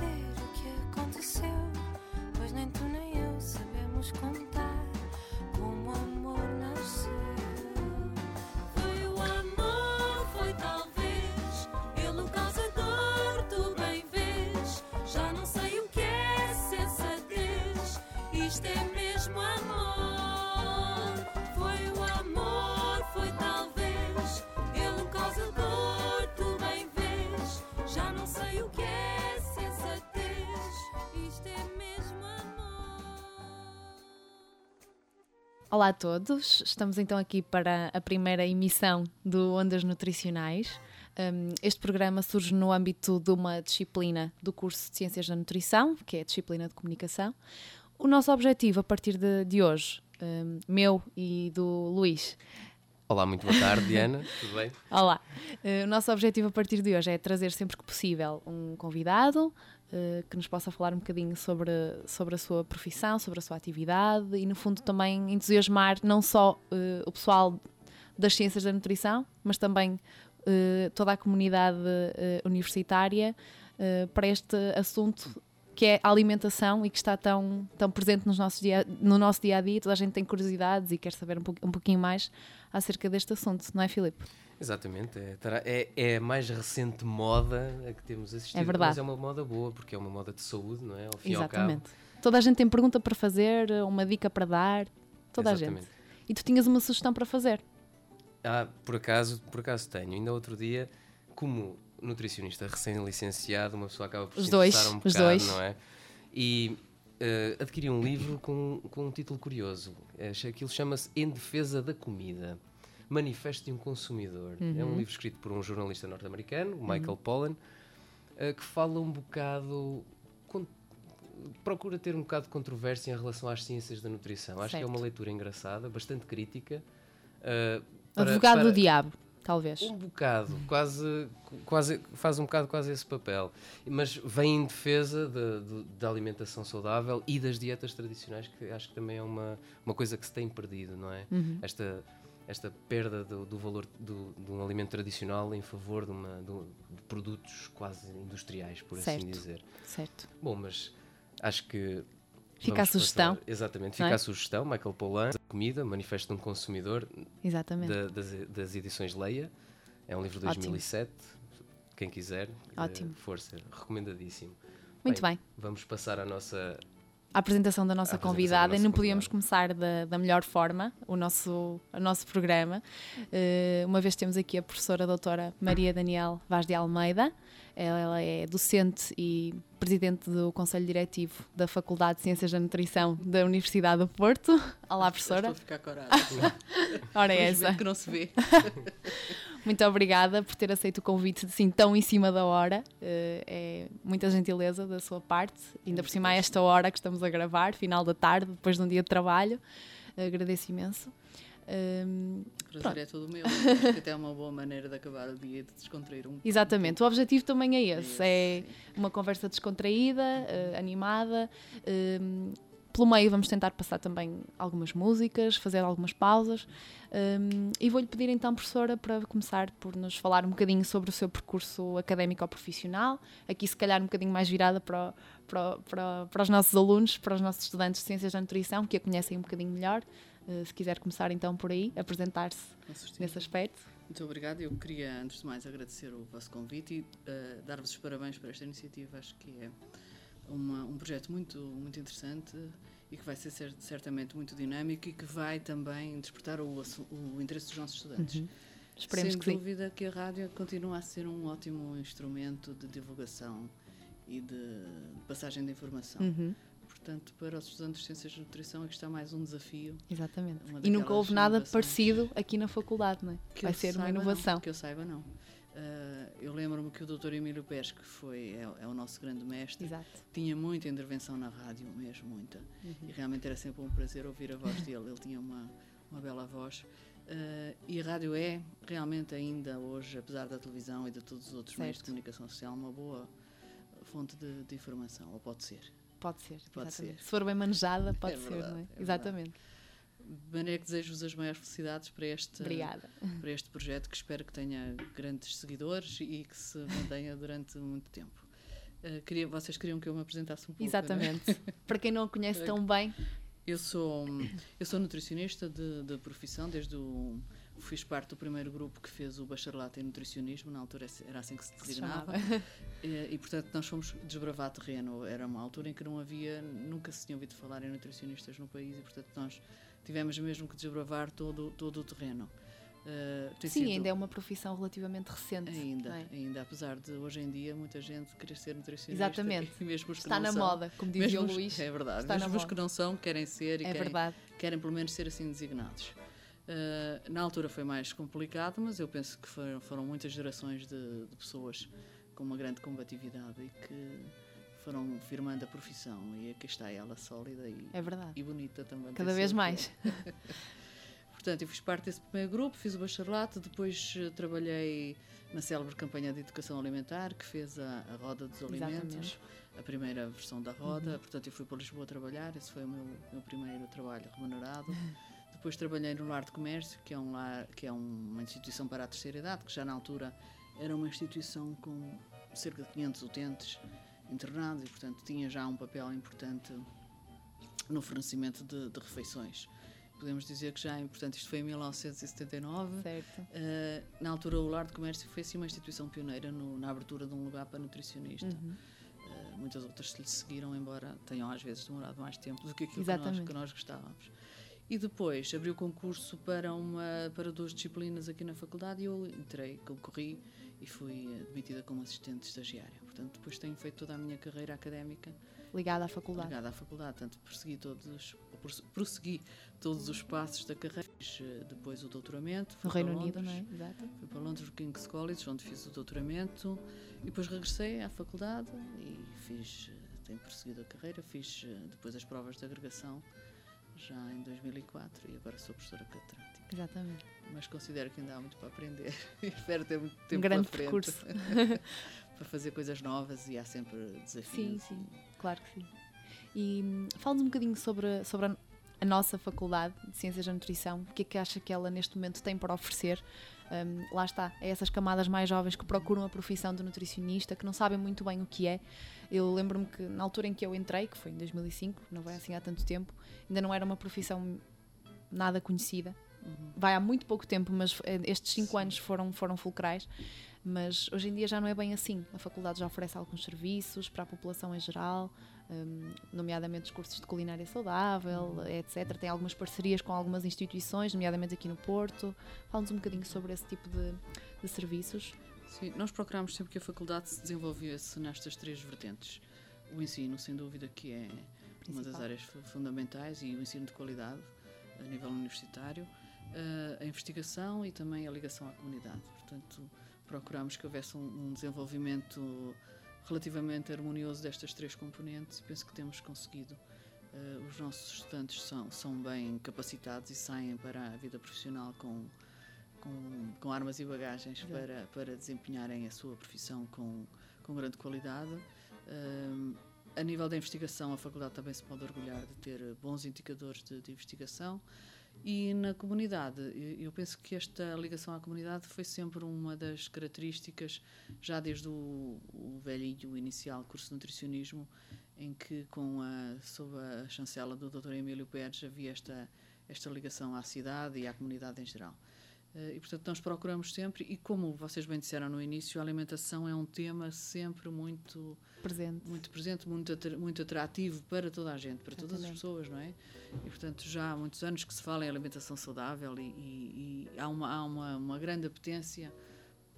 Não Olá a todos, estamos então aqui para a primeira emissão do Ondas Nutricionais. Um, este programa surge no âmbito de uma disciplina do curso de Ciências da Nutrição, que é a disciplina de Comunicação. O nosso objetivo a partir de, de hoje, um, meu e do Luís, Olá, muito boa tarde, Diana. Tudo bem? Olá! Eh, o nosso objetivo a partir de hoje é trazer sempre que possível um convidado eh, que nos possa falar um bocadinho sobre, sobre a sua profissão, sobre a sua atividade e, no fundo, também entusiasmar não só eh, o pessoal das ciências da nutrição, mas também eh, toda a comunidade universitária para este assunto que é a alimentação e que está tão, tão presente nos nossos dia, no nosso dia a dia. Toda a gente tem curiosidades e quer saber um pouquinho mais acerca deste assunto, não é, Filipe? Exatamente. É, é, é a mais recente moda a que temos assistido. É verdade. Mas é uma moda boa, porque é uma moda de saúde, não é? Ao fim Exatamente. Toda a gente tem pergunta para fazer, uma dica para dar, toda a Exatamente. gente. E tu tinhas uma sugestão para fazer. Ah, por acaso, por acaso tenho. Ainda outro dia, como nutricionista recém-licenciado, uma pessoa acaba por Os se dois, um os bocado, dois. não é? E eh, adquiri um livro com, com um título curioso. Aquilo chama-se Em Defesa da Comida. Manifesto de um Consumidor. É um livro escrito por um jornalista norte-americano, o Michael Pollan, eh, que fala um bocado. con- procura ter um bocado de controvérsia em relação às ciências da nutrição. Acho que é Certo. uma leitura engraçada, bastante crítica. eh, para- Advogado para- do diabo, talvez. um bocado, quase, quase, faz um bocado quase esse papel. Mas vem em defesa da- do- da alimentação saudável e das dietas tradicionais, que acho que também é uma, uma coisa que se tem perdido, não é? Uhum. Esta, esta perda do, do valor do, de um alimento tradicional em favor de, uma, do- de produtos quase industriais, por assim Certo. dizer. Certo. Bom, mas acho que. Fica a sugestão, passar- exatamente, fica é? a sugestão. Michael Pollan, Comida, Manifesto de um Consumidor, Exatamente. da- das, das edições Leia. É um livro de Ótimo. 2007. Quem quiser, eh, Ótimo. força, recomendadíssimo. Muito bem. Vamos passar à nossa. A apresentação da nossa A apresentação convidada da e nossa não podíamos convidada. começar da, da melhor forma o nosso, o nosso programa. Eh, uma vez temos aqui a professora doutora Maria Daniel Vaz de Almeida. Ela, ela é docente e presidente do Conselho Diretivo da Faculdade de Ciências da Nutrição da Universidade do Porto. Olá, professora. Estou a ficar corada. Ora, é essa. que não se vê. Muito obrigada por ter aceito o convite assim tão em cima da hora. Eh, é muita gentileza da sua parte, ainda por cima a esta hora que estamos a gravar, final da tarde, depois de um dia de trabalho. Agradeço imenso. Ehm, O prazer Pronto. é todo meu. Acho que até é uma boa maneira de acabar o dia e de descontrair um exatamente, o objetivo também é esse: Esse, é uma conversa descontraída, eh, animada. Ehm, pelo meio vamos tentar passar também algumas músicas, fazer algumas pausas. Ehm, e vou-lhe pedir então, professora, para começar por nos falar um bocadinho sobre o seu percurso académico ou profissional. Aqui, se calhar, um bocadinho mais virada para, o- para, para, para os nossos alunos, para os nossos estudantes de Ciências da Nutrição, que a conhecem um bocadinho melhor. Eh, se quiser começar então por aí, apresentar-se nesse aspecto. Muito obrigada. Eu queria, antes de mais, agradecer o vosso convite e eh, dar-vos os parabéns por esta iniciativa. Acho que é uma- um projeto muito, muito interessante e que vai ser cer- certamente muito dinâmico e que vai também despertar o, o interesse dos nossos estudantes. Esperemos Sem que sim. dúvida que a rádio continua a ser um ótimo instrumento de divulgação e de passagem de informação. Uhum, Portanto, para os estudantes de Ciências de Nutrição, aqui está mais um desafio. exatamente. E nunca houve nada parecido aqui na faculdade, não é? Que Vai ser uma inovação. Não, que eu saiba, não. Ah, eu lembro-me que o Dr. Emílio Pes, que foi, é, é o nosso grande mestre, Exato. tinha muita intervenção na rádio, mesmo muita. Uhum. E realmente era sempre um prazer ouvir a voz dele. Ele tinha uma, uma bela voz. Ah, e a rádio é realmente ainda hoje, apesar da televisão e de todos os outros meios de Certo. comunicação social, uma boa fonte de, de informação, ou pode ser. Pode ser, Pode exatamente. ser. Se for bem manejada, pode É ser, verdade, não é? é verdade. De maneira que desejo-vos as maiores felicidades para este, Obrigada. para este projeto que espero que tenha grandes seguidores e que se mantenha durante muito tempo. Uh, queria, vocês queriam que eu me apresentasse um pouco? né? Exatamente. Para quem não a conhece tão bem, Eu sou, eu sou nutricionista de, de profissão, desde o. Fiz parte do primeiro grupo que fez o bacharelato em nutricionismo, na altura era assim que se designava. E, e, portanto, nós fomos desbravar terreno. Era uma altura em que não havia, nunca se tinha ouvido falar em nutricionistas no país e, portanto, nós tivemos mesmo que desbravar todo, todo o terreno. Uh, Sim, ainda é uma profissão relativamente recente. Ainda, é? ainda, apesar de hoje em dia muita gente querer ser nutricionista. Exatamente. Mesmo os Está na são, moda, como dizia o Luís. É verdade. está mesmo os que não são querem ser e É querem, verdade. querem pelo menos ser assim designados. Uh, na altura foi mais complicado, mas eu penso que foram, foram muitas gerações de, de pessoas com uma grande combatividade e que foram firmando a profissão. E aqui está ela, sólida e, É e bonita também. Cada vez mais. Portanto, eu fiz parte desse primeiro grupo, fiz o bacharelato, depois eh, trabalhei na célebre campanha de educação alimentar, que fez a, a Roda dos Alimentos, Exatamente. a primeira versão da Roda. Uhum. Portanto, eu fui para Lisboa trabalhar, esse foi o meu, meu primeiro trabalho remunerado. Depois trabalhei no Lar de Comércio, que é, um lar, que é uma instituição para a terceira idade, que já na altura era uma instituição com cerca de 500 utentes internados e, portanto, tinha já um papel importante no fornecimento de, de refeições. Podemos dizer que já, portanto, isto foi em 1979. Certo. Uh, na altura, o Lar de Comércio foi assim uma instituição pioneira no- na abertura de um lugar para nutricionista. Uhum. Uh, muitas outras se lhe seguiram, embora tenham às vezes demorado mais tempo do que aquilo que nós, que nós gostávamos. E depois abri o concurso para, uma, para duas disciplinas aqui na faculdade e eu entrei, concorri e fui admitida como assistente estagiária. Portanto, depois tenho feito toda a minha carreira académica ligada à faculdade. Ligada à faculdade, portanto, persegui todos, prossegui todos os passos da carreira. Eh, depois o doutoramento. No Reino Unido, não é? Exato. Fui para Londres, no King's College, onde fiz o doutoramento. E depois regressei à faculdade e fiz, eh, tenho prosseguido a carreira. Fiz eh, depois as provas de agregação já em 2004 e agora sou professora catedrática. Exatamente. Mas considero que ainda há muito para aprender e espero ter muito tempo um grande frente percurso. para fazer coisas novas e há sempre desafios. Sim, sim, claro que sim. E hum, fala-nos um bocadinho sobre, sobre a, a, nossa faculdade de Ciências da Nutrição, o que é que acha que ela neste momento tem para oferecer? Um, lá está, é essas camadas mais jovens que procuram a profissão de nutricionista, que não sabem muito bem o que é. Eu lembro-me que na altura em que eu entrei, que foi em 2005, não vai assim há tanto tempo, ainda não era uma profissão nada conhecida. Uhum. Vai há muito pouco tempo, mas eh, estes cinco Sim. anos foram, foram fulcrais. Mas hoje em dia já não é bem assim. A faculdade já oferece alguns serviços para a população em geral, um, nomeadamente os cursos de culinária saudável, uhum. etc. Tem algumas parcerias com algumas instituições, nomeadamente aqui no Porto. Fala-nos um bocadinho sobre esse tipo de, de serviços. Sim, nós procuramos sempre que a faculdade se desenvolvesse nestas três vertentes. O ensino, sem dúvida, que é Principal. uma das áreas fundamentais e o ensino de qualidade a nível universitário, a investigação e também a ligação à comunidade. Portanto, procuramos que houvesse um, um desenvolvimento relativamente harmonioso destas três componentes e penso que temos conseguido. Uh, os nossos estudantes são, são bem capacitados e saem para a vida profissional com, com, com armas e bagagens para, para desempenharem a sua profissão com, com grande qualidade. Uh, a nível da investigação, a faculdade também se pode orgulhar de ter bons indicadores de, de investigação. E na comunidade, eu penso que esta ligação à comunidade foi sempre uma das características, já desde o, o velhinho inicial curso de nutricionismo, em que, com a, sob a chancela do Dr. Emílio Pérez, havia esta, esta ligação à cidade e à comunidade em geral. Eh, e, portanto, nós procuramos sempre, e como vocês bem disseram no início, a alimentação é um tema sempre muito presente, muito, presente, muito, muito atrativo para toda a gente, para todas as pessoas, não é? E, portanto, já há muitos anos que se fala em alimentação saudável e, e, e há, uma, há uma, uma grande apetência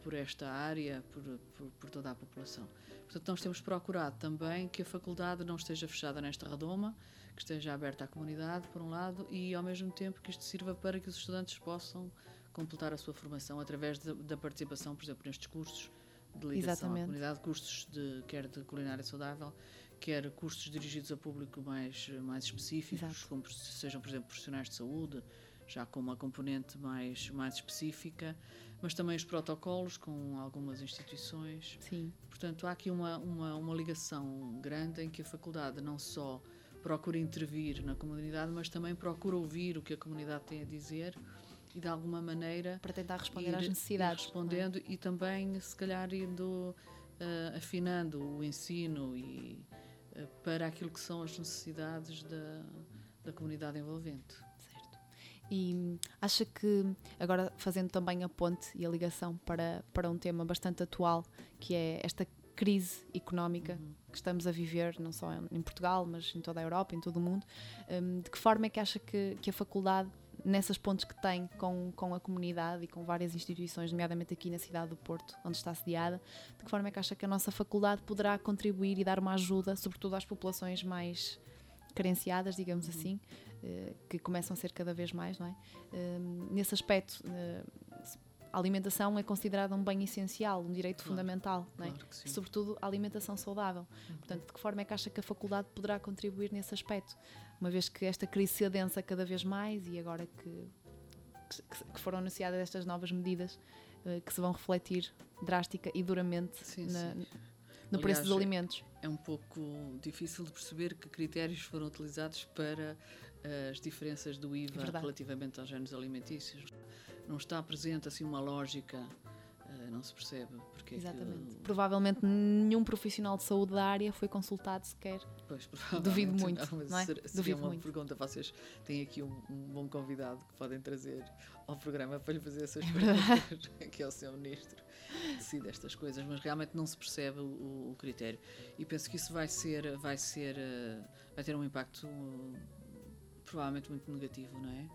por esta área, por, por, por, toda a população. Portanto, nós temos procurado também que a faculdade não esteja fechada nesta redoma, que esteja aberta à comunidade, por um lado, e ao mesmo tempo que isto sirva para que os estudantes possam completar a sua formação através de, da participação, por exemplo, nestes cursos de ligação Exatamente. à comunidade, cursos de, quer de culinária saudável, quer cursos dirigidos a público mais, mais específicos, como sejam, por exemplo, profissionais de saúde, já com uma componente mais, mais específica, mas também os protocolos com algumas instituições. Sim. Portanto, há aqui uma, uma, uma ligação grande em que a faculdade não só procura intervir na comunidade, mas também procura ouvir o que a comunidade tem a dizer e de alguma maneira para tentar responder ir, às necessidades respondendo é? e também se calhar indo uh, afinando o ensino e uh, para aquilo que são as necessidades da, da comunidade envolvente certo e acha que agora fazendo também a ponte e a ligação para para um tema bastante atual que é esta crise económica uhum. que estamos a viver, não só em Portugal, mas em toda a Europa, em todo o mundo. Um, de que forma é que acha que, que a faculdade nessas pontes que tem com, com a comunidade e com várias instituições, nomeadamente aqui na cidade do Porto, onde está sediada, de que forma é que acha que a nossa faculdade poderá contribuir e dar uma ajuda, sobretudo às populações mais carenciadas, digamos uhum. assim, uh, que começam a ser cada vez mais, não é? Uh, nesse aspecto, uh, a alimentação é considerada um bem essencial, um direito claro, fundamental, claro não é? sobretudo a alimentação saudável. Uhum. Portanto, de que forma é que acha que a faculdade poderá contribuir nesse aspecto? Uma vez que esta crise se adensa cada vez mais e agora que, que, que foram anunciadas estas novas medidas uh, que se vão refletir drástica e duramente sim, na, sim. no Aliás, preço dos alimentos. É um pouco difícil de perceber que critérios foram utilizados para uh, as diferenças do IVA é relativamente aos géneros alimentícios não está presente assim uma lógica, não se percebe. Porque Exatamente. É que... Provavelmente nenhum profissional de saúde da área foi consultado sequer. Pois, Duvido muito. Não, não é? Seria Duvido uma muito. pergunta. Vocês têm aqui um, um, bom convidado que podem trazer ao programa para lhe fazer essas é perguntas, que é o seu ministro. Decide estas coisas, mas realmente não se percebe o, o critério. E penso que isso vai ser, vai ser, uh, vai ter um impacto provavelmente muito negativo, não é?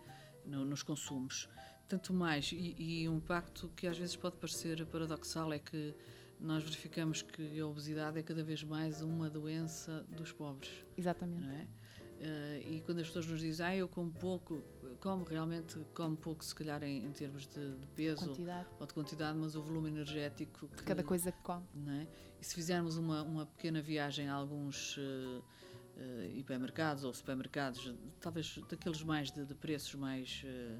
No- nos consumos. Tanto mais, e, e um impacto que às vezes pode parecer paradoxal é que nós verificamos que a obesidade é cada vez mais uma doença dos pobres, Exatamente. não é? Eh, e quando as pessoas nos dizem, ah, eu como pouco, como realmente como pouco, se calhar em, em termos de, de peso Quantidade ou de quantidade, mas o volume energético que, de cada coisa que come. é? E se fizermos uma, uma pequena viagem a alguns eh, eh, hipermercados ou supermercados, talvez daqueles mais de, de preços mais, eh,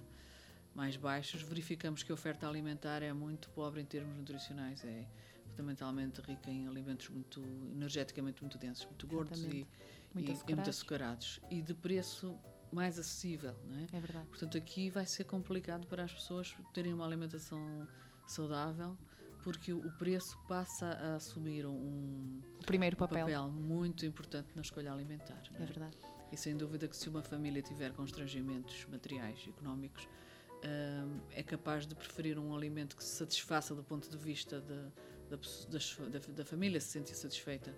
mais baixos, verificamos que a oferta alimentar é muito pobre em termos nutricionais, é fundamentalmente rica em alimentos muito energeticamente muito densos, muito gordos e, Exatamente. e- Muito e muito açucarados. e de preço mais acessível, não é? É verdade. Portanto, aqui vai ser complicado para as pessoas terem uma alimentação saudável, porque o preço passa a assumir um, O primeiro um papel. papel muito importante na escolha alimentar. É é? verdade. E sem dúvida que se uma família tiver constrangimentos materiais, económicos, é capaz de preferir um alimento que se satisfaça do ponto de vista de- das- da, da família se sentir satisfeita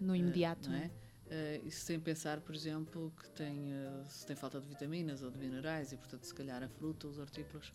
No eh, imediato, não não é? Eh, e sem pensar, por exemplo, que tem, eh, se tem falta de vitaminas ou de minerais e, portanto, se calhar a fruta, os hortícolas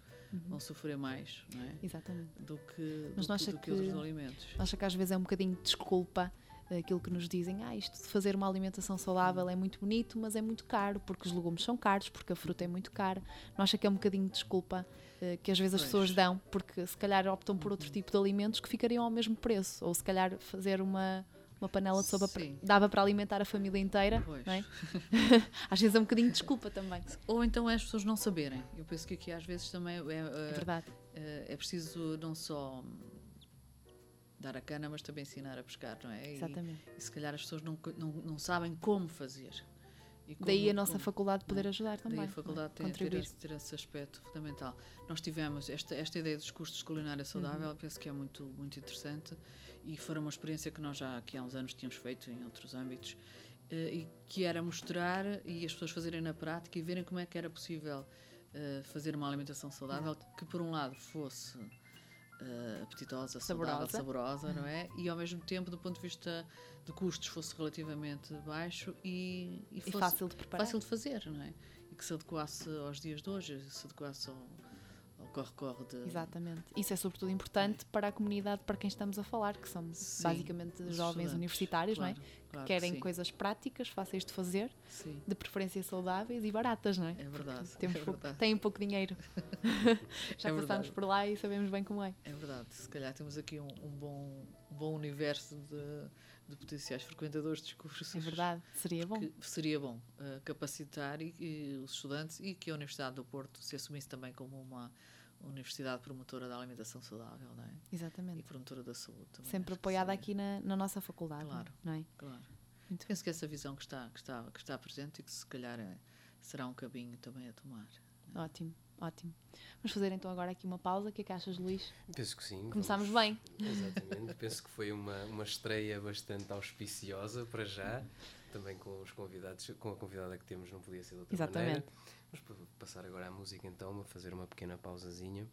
vão sofrer mais não é? Exatamente. do que, Mas do, acha do que que- outros alimentos. Acho que às vezes é um bocadinho de desculpa aquilo que nos dizem, ah, isto de fazer uma alimentação saudável é muito bonito, mas é muito caro, porque os legumes são caros, porque a fruta é muito cara. Não acha que é um bocadinho de desculpa eh, que às vezes as Pois. pessoas dão, porque se calhar optam por outro tipo de alimentos que ficariam ao mesmo preço, ou se calhar fazer uma, uma panela de sopa Sim. dava para alimentar a família inteira, Pois. não é? às vezes é um bocadinho de desculpa também. Ou então é as pessoas não saberem. Eu penso que aqui às vezes também é, É é, verdade. é- é preciso não só dar a cana, mas também ensinar a pescar, não é? E, Exatamente. e se calhar as pessoas não, não, não sabem como fazer. E Daí como- a nossa como- faculdade poder ajudar também. Daí a não é? faculdade tem, ter, esse, ter esse aspecto fundamental. Nós tivemos esta, esta ideia dos cursos de culinária saudável, Uhum. penso que é muito, muito interessante e foi uma experiência que nós já aqui há uns anos tínhamos feito em outros âmbitos eh, e que era mostrar e as pessoas fazerem na prática e verem como é que era possível eh, fazer uma alimentação saudável que por um lado fosse eh, apetitosa, saudável, Saborosa. não é? E ao mesmo tempo, do ponto de vista de custos, fosse relativamente baixo e, e E fosse fácil de preparar. fácil de fazer, não é? E que se adequasse aos dias de hoje, se adequasse ao, ao corre-corre de. Exatamente. Isso é sobretudo importante para a comunidade para quem estamos a falar, que são Sim, basicamente jovens universitários, não é? Claro, claro que querem sim. coisas práticas, fáceis de fazer, Sim, de preferência saudáveis e baratas, não é? é verdade. Temos é pouco, verdade. têm pouco dinheiro. Já É passámos por lá e sabemos bem como é. É verdade. Se calhar temos aqui um, um bom, um bom universo de, de potenciais frequentadores de cursos. É verdade, seria bom. Seria bom eh, capacitar e, e os estudantes e que a Universidade do Porto se assumisse também como uma universidade promotora da alimentação saudável, não é? E Exatamente. promotora da saúde também. Sempre apoiada aqui na, na nossa faculdade, Claro. não é? Claro. Muito Penso que essa visão que está, que está, que está presente e que se calhar é- será um caminho também a tomar. Ótimo, ótimo. Vamos fazer então agora aqui uma pausa. O que é que achas, Luís? Penso que sim. Começámos vamos- bem. Exatamente. Penso que foi uma, uma estreia bastante auspiciosa para já. Também com os convidados, com a convidada que temos, não podia ser de outra Exatamente. maneira. Vamos pa- passar agora à música então, a fazer uma pequena pausazinha.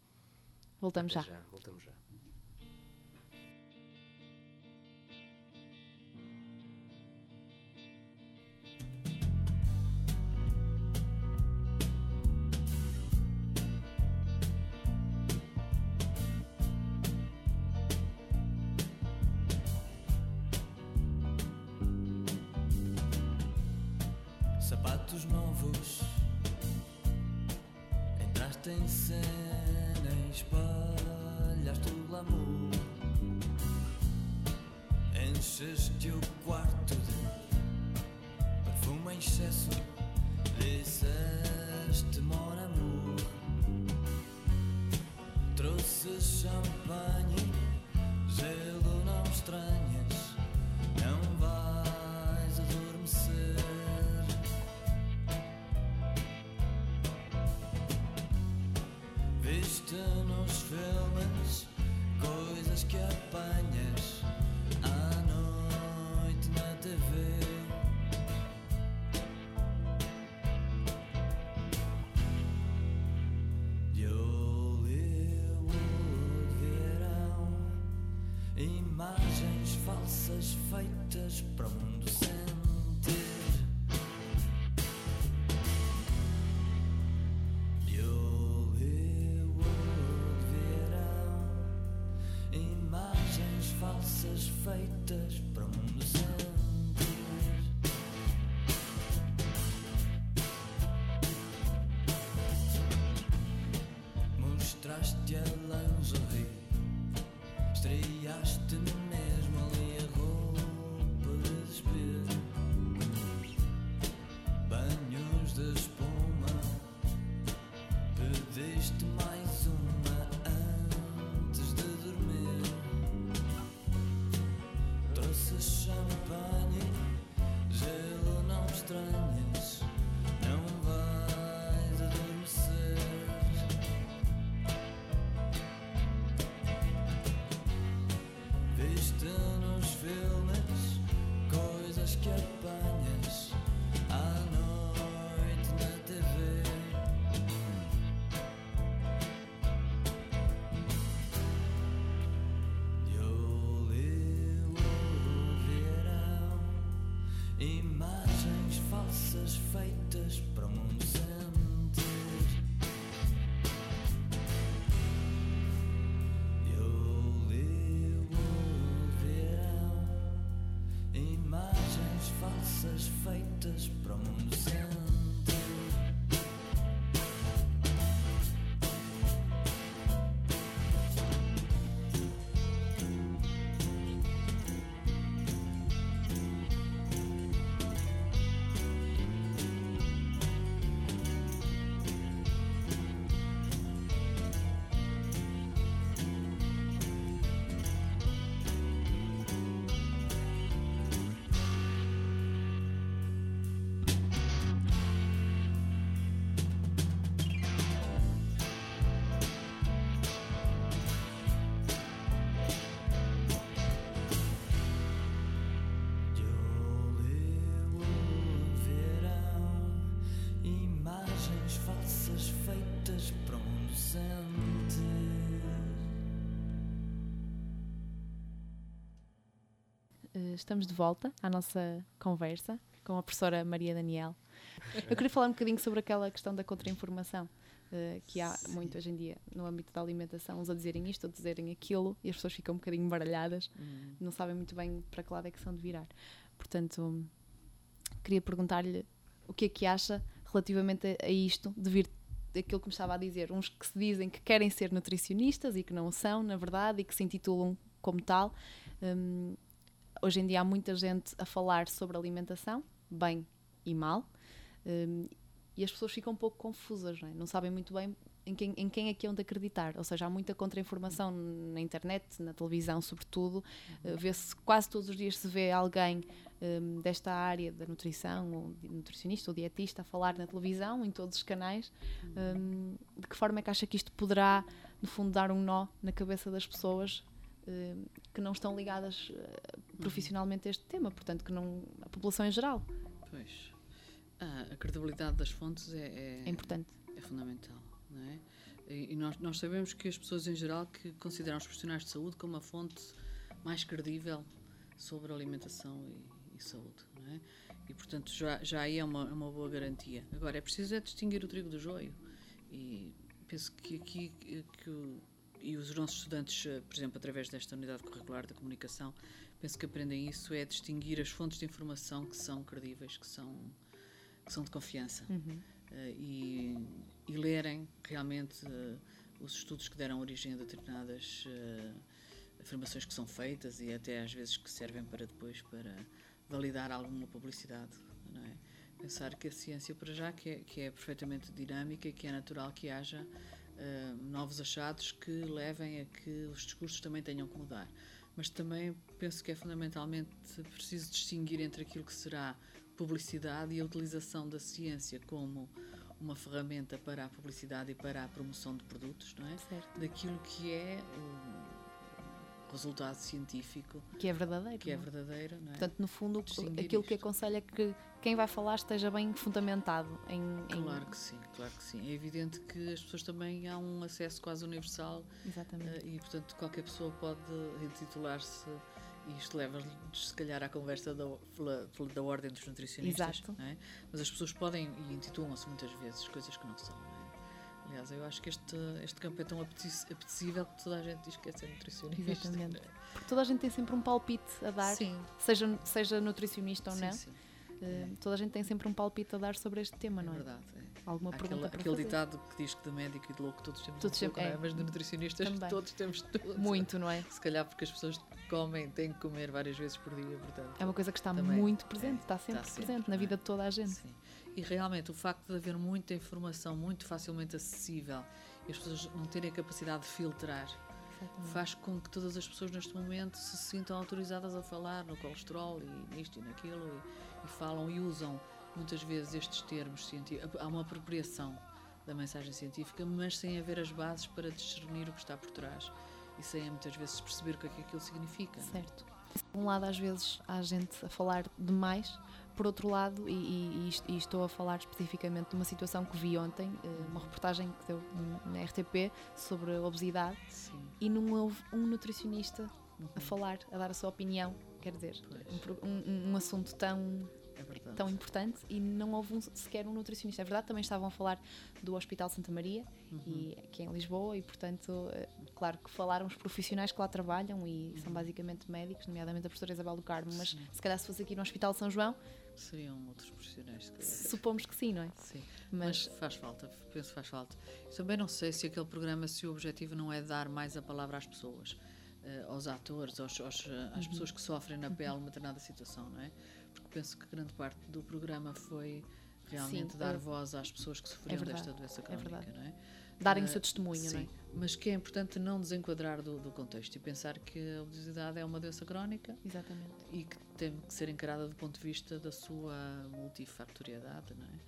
Voltamos já. Já. Voltamos já. Falsas feitas para o estamos de volta à nossa conversa com a professora Maria Daniel. Eu queria falar um bocadinho sobre aquela questão da contra-informação. eh, que há muito hoje em dia no âmbito da alimentação, uns a dizerem isto, a dizerem aquilo, e as pessoas ficam um bocadinho baralhadas, Hum. não sabem muito bem para que lado é que são de virar. Portanto, queria perguntar-lhe o que é que acha relativamente a, a isto, de vir daquilo que me estava a dizer, uns que se dizem que querem ser nutricionistas e que não são, na verdade, e que se intitulam como tal. Hum, hoje em dia há muita gente a falar sobre alimentação, bem e mal, hum, e as pessoas ficam um pouco confusas, não, é? não sabem muito bem em quem, em quem é que hão de acreditar. Ou seja, há muita contra-informação na internet, na televisão, sobretudo. Uh, Vê-se quase todos os dias se vê alguém um, desta área da nutrição, ou nutricionista ou dietista, a falar na televisão, em todos os canais. Um, de que forma é que acha que isto poderá, no fundo, dar um nó na cabeça das pessoas um, que não estão ligadas uh, profissionalmente a este tema, portanto, que não. a população em geral. Pois. Ah, a credibilidade das fontes é, é, É importante. é fundamental, não é? E, e nós, nós sabemos que as pessoas em geral que consideram os profissionais de saúde como a fonte mais credível sobre alimentação e, e saúde, não é? E portanto já, já aí é uma, é uma boa garantia. Agora é preciso é distinguir o trigo do joio e penso que aqui que, que o- e os nossos estudantes, eh, por exemplo, através desta unidade curricular da comunicação, penso que aprendem isso é distinguir as fontes de informação que são credíveis, que são que são de confiança Uhum. eh, e, e lerem realmente eh, os estudos que deram origem a determinadas eh, afirmações que são feitas e até às vezes que servem para depois para validar alguma publicidade, não é? Pensar que a ciência para já que é, que é perfeitamente dinâmica e que é natural que haja eh, novos achados que levem a que os discursos também tenham que mudar. Mas também penso que é fundamentalmente preciso distinguir entre aquilo que será publicidade e a utilização da ciência como uma ferramenta para a publicidade e para a promoção de produtos, não é? Certo. Daquilo que é o resultado científico, Que é verdadeiro. que é não é? verdadeiro, não é? Portanto, no fundo, Distinguir aquilo que isto. aconselha é que quem vai falar esteja bem fundamentado em. em- Claro que sim, claro que sim. É evidente que as pessoas também há um acesso quase universal Exatamente. eh, e, portanto, qualquer pessoa pode intitular-se, e isto leva-nos, se calhar, à conversa da, pela- da ordem dos nutricionistas. Exato. é? Mas as pessoas podem e intitulam-se muitas vezes coisas que não são. É? Aliás, eu acho que este, este campo é tão apetec- apetecível que toda a gente diz que é ser nutricionista. Exatamente. não é? Porque toda a gente tem sempre um palpite a dar, Sim, seja, seja nutricionista ou sim, não. sim, eh, toda a gente tem sempre um palpite a dar sobre este tema, é não é? verdade. é. Alguma Aquele, pergunta aquele fazer. ditado que diz que de médico e de louco todos temos Todos um pouco, é? é. mas de nutricionistas Também. todos temos tudo. Muito, não é? Se calhar porque as pessoas comem, têm que comer várias vezes por dia, portanto. É uma coisa que está muito presente, é, está sempre está sempre, presente na é? vida de toda a gente. Sim. E realmente o facto de haver muita informação muito facilmente acessível e as pessoas não terem a capacidade de filtrar faz com que todas as pessoas neste momento se sintam autorizadas a falar no colesterol e nisto e naquilo e, e falam e usam muitas vezes estes termos científicos. Há uma apropriação da mensagem científica, mas sem haver as bases para discernir o que está por trás e sem muitas vezes perceber o que é que aquilo significa. Certo. Por um lado, às vezes, há gente a falar demais, por outro lado, e, e- e est- estou a falar especificamente de uma situação que vi ontem, eh, uma reportagem que deu na RTP sobre a obesidade, Sim. e não houve um nutricionista Uhum. a falar, a dar a sua opinião, quer dizer, um um, assunto tão, É tão importante e não houve um- sequer um nutricionista. É verdade, também estavam a falar do Hospital Santa Maria, Uhum. e aqui em Lisboa, e portanto, eh, claro que falaram os profissionais que lá trabalham e são basicamente médicos, nomeadamente a professora Isabel do Carmo, mas Uhum. Sim. se calhar se fosse aqui no Hospital São João, Seriam outros profissionais, supomos que sim, não é? Sim. Mas, Mas faz falta, penso que faz falta. Também não sei se aquele programa, se o objetivo não é dar mais a palavra às pessoas, eh, aos atores, aos, aos, eh, às pessoas que sofrem na pele uma determinada situação, não é? Porque penso que grande parte do programa foi realmente Sim, dar é- voz às pessoas que sofriam verdade, desta doença é crónica, verdade. não é? Darem o Eh, seu testemunho, não é? Sim, mas que é importante não desenquadrar do, do contexto e pensar que a obesidade é uma doença crónica Exatamente. e que tem que ser encarada do ponto de vista da sua multifactoriedade, não é?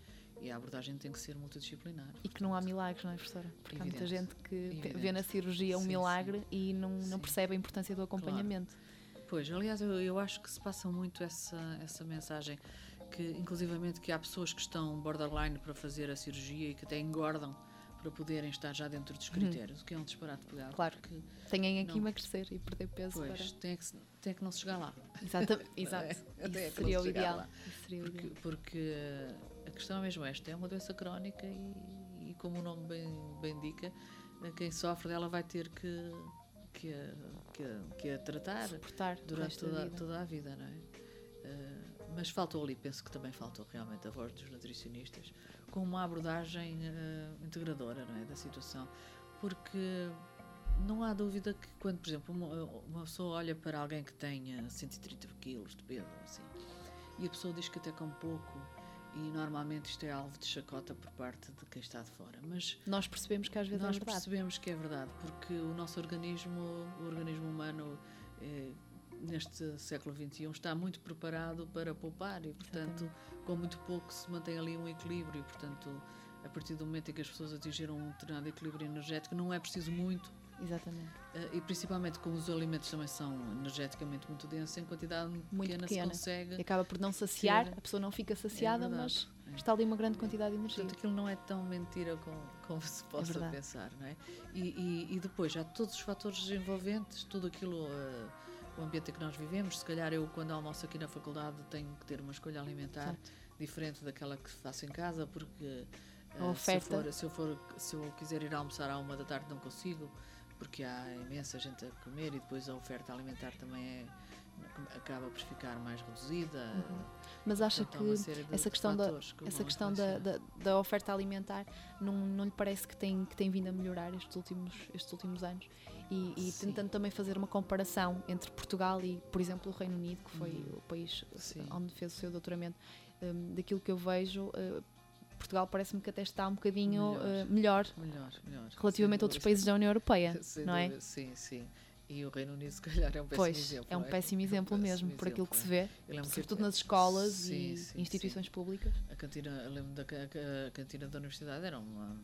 E a abordagem tem que ser multidisciplinar. E que não há milagres, não é, professora? Porque há muita Evidente. gente que Evidente. vê na cirurgia um Sim, milagre e não, não Sim. percebe a importância do acompanhamento. Pois, aliás, eu, eu acho que se passa muito essa, essa mensagem, que inclusivamente que há pessoas que estão borderline para fazer a cirurgia e que até engordam para poderem estar já dentro dos critérios, o que é um disparate pegado. Claro. Porque, Têm aqui Não. emagrecer e perder peso pois, tem que, tem que não se chegar lá. para... Exatamente. Exato. Até Isso que seria o ideal. seria Porque, ideal. porque eh, a questão é mesmo esta: é uma doença crónica e, e como o nome bem, bem indica, eh, quem sofre dela vai ter que, que, a, que, a, que a tratar Suportar durante toda, toda a vida, não é? Mas faltou ali, penso que também faltou realmente a voz dos nutricionistas, com uma abordagem eh, integradora não é, da situação. Porque não há dúvida que quando, por exemplo, uma, uma pessoa olha para alguém que tenha 130 quilos de peso, assim, e a pessoa diz que até come pouco, e normalmente isto é alvo de chacota por parte de quem está de fora. Mas Nós percebemos que às vezes nós é verdade. percebemos que é verdade, porque o nosso organismo, o organismo humano, eh, neste século XXI, está muito preparado para poupar e, portanto, com muito pouco se mantém ali um equilíbrio. Portanto, a partir do momento em que as pessoas atingiram um determinado equilíbrio energético, não é preciso muito, Exatamente. eh, e principalmente como os alimentos também são energeticamente muito densos, em quantidade muito, Muito pequena, pequena. se consegue. E acaba por não saciar, Ter- a pessoa não fica saciada, verdade, mas é. está ali uma grande quantidade de energia. Portanto, aquilo não é tão mentira como, como se possa verdade. pensar, não é? E, e- e depois, já todos os fatores envolventes, tudo aquilo, eh, o ambiente em que nós vivemos, se calhar eu, quando almoço aqui na faculdade, tenho que ter uma escolha alimentar diferente daquela que faço em casa, porque eh, se, eu for, se, eu for, se eu quiser ir almoçar à uma da tarde, não consigo, porque há imensa gente a comer e depois a oferta alimentar também é, acaba por ficar mais reduzida. Mas acha que essa questão da, que essa questão da, da, da oferta alimentar não, não lhe parece que tem, que tem vindo a melhorar estes últimos, estes últimos anos? E, e Sim. tentando também fazer uma comparação entre Portugal e, por exemplo, o Reino Unido, que foi o país Uhum. Sim. onde fez o seu doutoramento, hum, daquilo que eu vejo, uh, Portugal parece-me que até está um bocadinho Melhor. uh, melhor Melhor, melhor. relativamente a outros países da União Europeia, Sem não é? dúvida, Sim, sim. E o Reino Unido, se calhar, é um péssimo Pois, exemplo. é um não péssimo É um exemplo péssimo mesmo, por aquilo que se vê, que sobretudo nas escolas Sim, e sim, instituições públicas. A cantina, lembro da ca- a cantina da universidade era uma,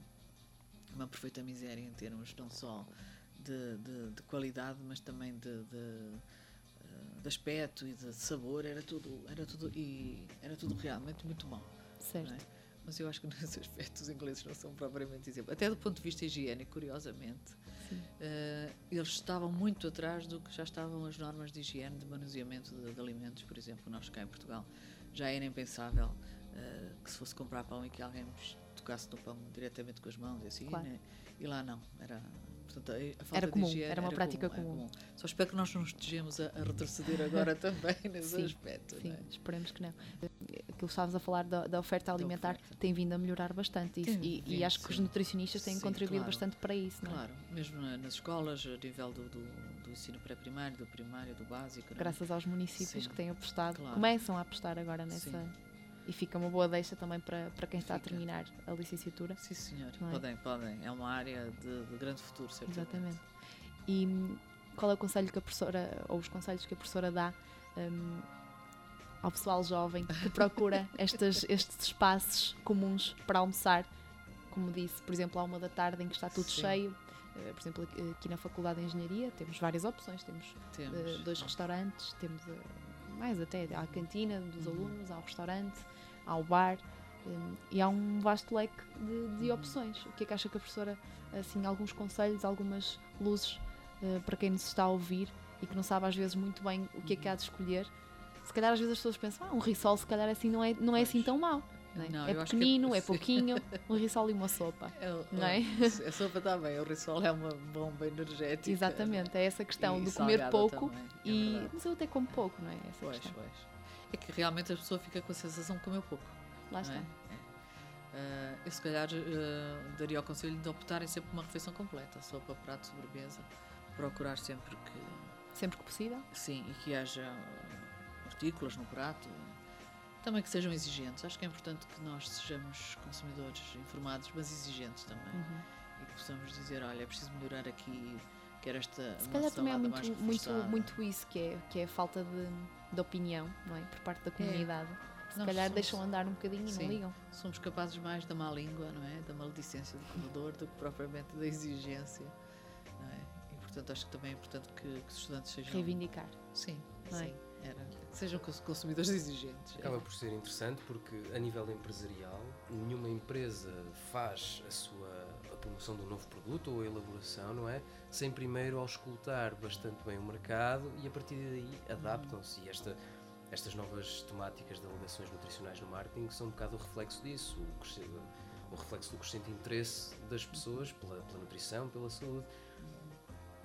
uma perfeita miséria em termos não só de, de, de qualidade, mas também de, de, eh, de aspecto e de sabor, era tudo, era tudo, e era tudo realmente muito mau. Certo. é? Mas eu acho que nesse aspecto os ingleses não são propriamente exemplo. Até do ponto de vista higiênico, curiosamente, eh, eles estavam muito atrás do que já estavam as normas de higiene de manuseamento de, alimentos, por exemplo. Nós cá em Portugal já era impensável eh, que se fosse comprar pão e que alguém tocasse no pão diretamente com as mãos e assim, Claro. né? e lá não. Era, portanto, Era comum, higiene era uma prática comum. Só espero que nós não estejamos a, a retroceder agora também nesse Sim, aspecto. Sim, é? esperemos que não. Aquilo que estávamos a falar da, da oferta alimentar oferta. tem vindo a melhorar bastante e, Tem e- e vindo, acho que os nutricionistas têm Sim, contribuído claro. bastante para isso, não é? Claro, mesmo na- nas escolas, a nível do, do, do ensino pré-primário, do primário, do básico. é? Graças aos municípios Sim, que têm apostado, claro. começam a apostar agora nessa. Sim. E fica uma boa deixa também para, para quem está a Fica. terminar a licenciatura. Sim, senhor. É? Podem, podem. É uma área de, de grande futuro, certamente. Exatamente. E hum, qual é o conselho que a professora, ou os conselhos que a professora dá hum, ao pessoal jovem que procura estas, estes espaços comuns para almoçar? Como disse, por exemplo, à uma da tarde em que está tudo Sim. cheio. Eh, Por exemplo, aqui- na Faculdade de Engenharia temos várias opções. Temos Temos. eh, dois restaurantes, temos eh, mais até, a cantina dos Uhum. alunos, há o restaurante, há o bar eh, e há um vasto leque de, de Uhum. opções. O que é que acha que a professora, assim, alguns conselhos, algumas luzes eh, para quem nos está a ouvir e que não sabe às vezes muito bem o que é que há de escolher? Se calhar às vezes as pessoas pensam, ah, um risol se calhar assim não é, não é assim tão mau. Não é? É é- pequenino, é sim. pouquinho, um risol e uma sopa. É, não é? A sopa está bem, o risol é uma bomba energética. Exatamente, é essa questão de comer pouco também, é e. verdade. mas eu até como pouco, não é? Essa Pois, questão. pois. É que realmente a pessoa fica com a sensação de comer pouco. Lá está. é? É. Ah, eu se calhar ah, daria o conselho de optarem sempre por uma refeição completa, sopa, prato, sobremesa. Procurar sempre que Sempre que possível. sim e que haja ah, partículas no prato. Também que sejam exigentes. Acho que é importante que nós sejamos consumidores informados, mas exigentes também. Uhum. E que possamos dizer, olha, é preciso melhorar aqui, quer esta Se calhar também salada muito, muito, muito isso, que é, que é a falta de, de opinião, não é? Por parte da comunidade. Se Nós calhar somos- deixam andar um bocadinho e Sim. não ligam. Somos capazes mais da má língua, não é? Da maledicência do comedor do que propriamente da exigência, não é? E portanto acho que também é importante que, que os estudantes sejam. Reivindicar. Sim, Não é? Era sejam cons- consumidores exigentes. Acaba por ser interessante porque, a nível empresarial, nenhuma empresa faz a sua a promoção um novo produto ou a elaboração, não é? Sem primeiro auscultar bastante bem o mercado e, a partir daí, adaptam-se. E esta, estas novas temáticas de alegações nutricionais no marketing são um bocado o reflexo disso, o, o reflexo do crescente interesse das pessoas pela, pela nutrição, pela saúde.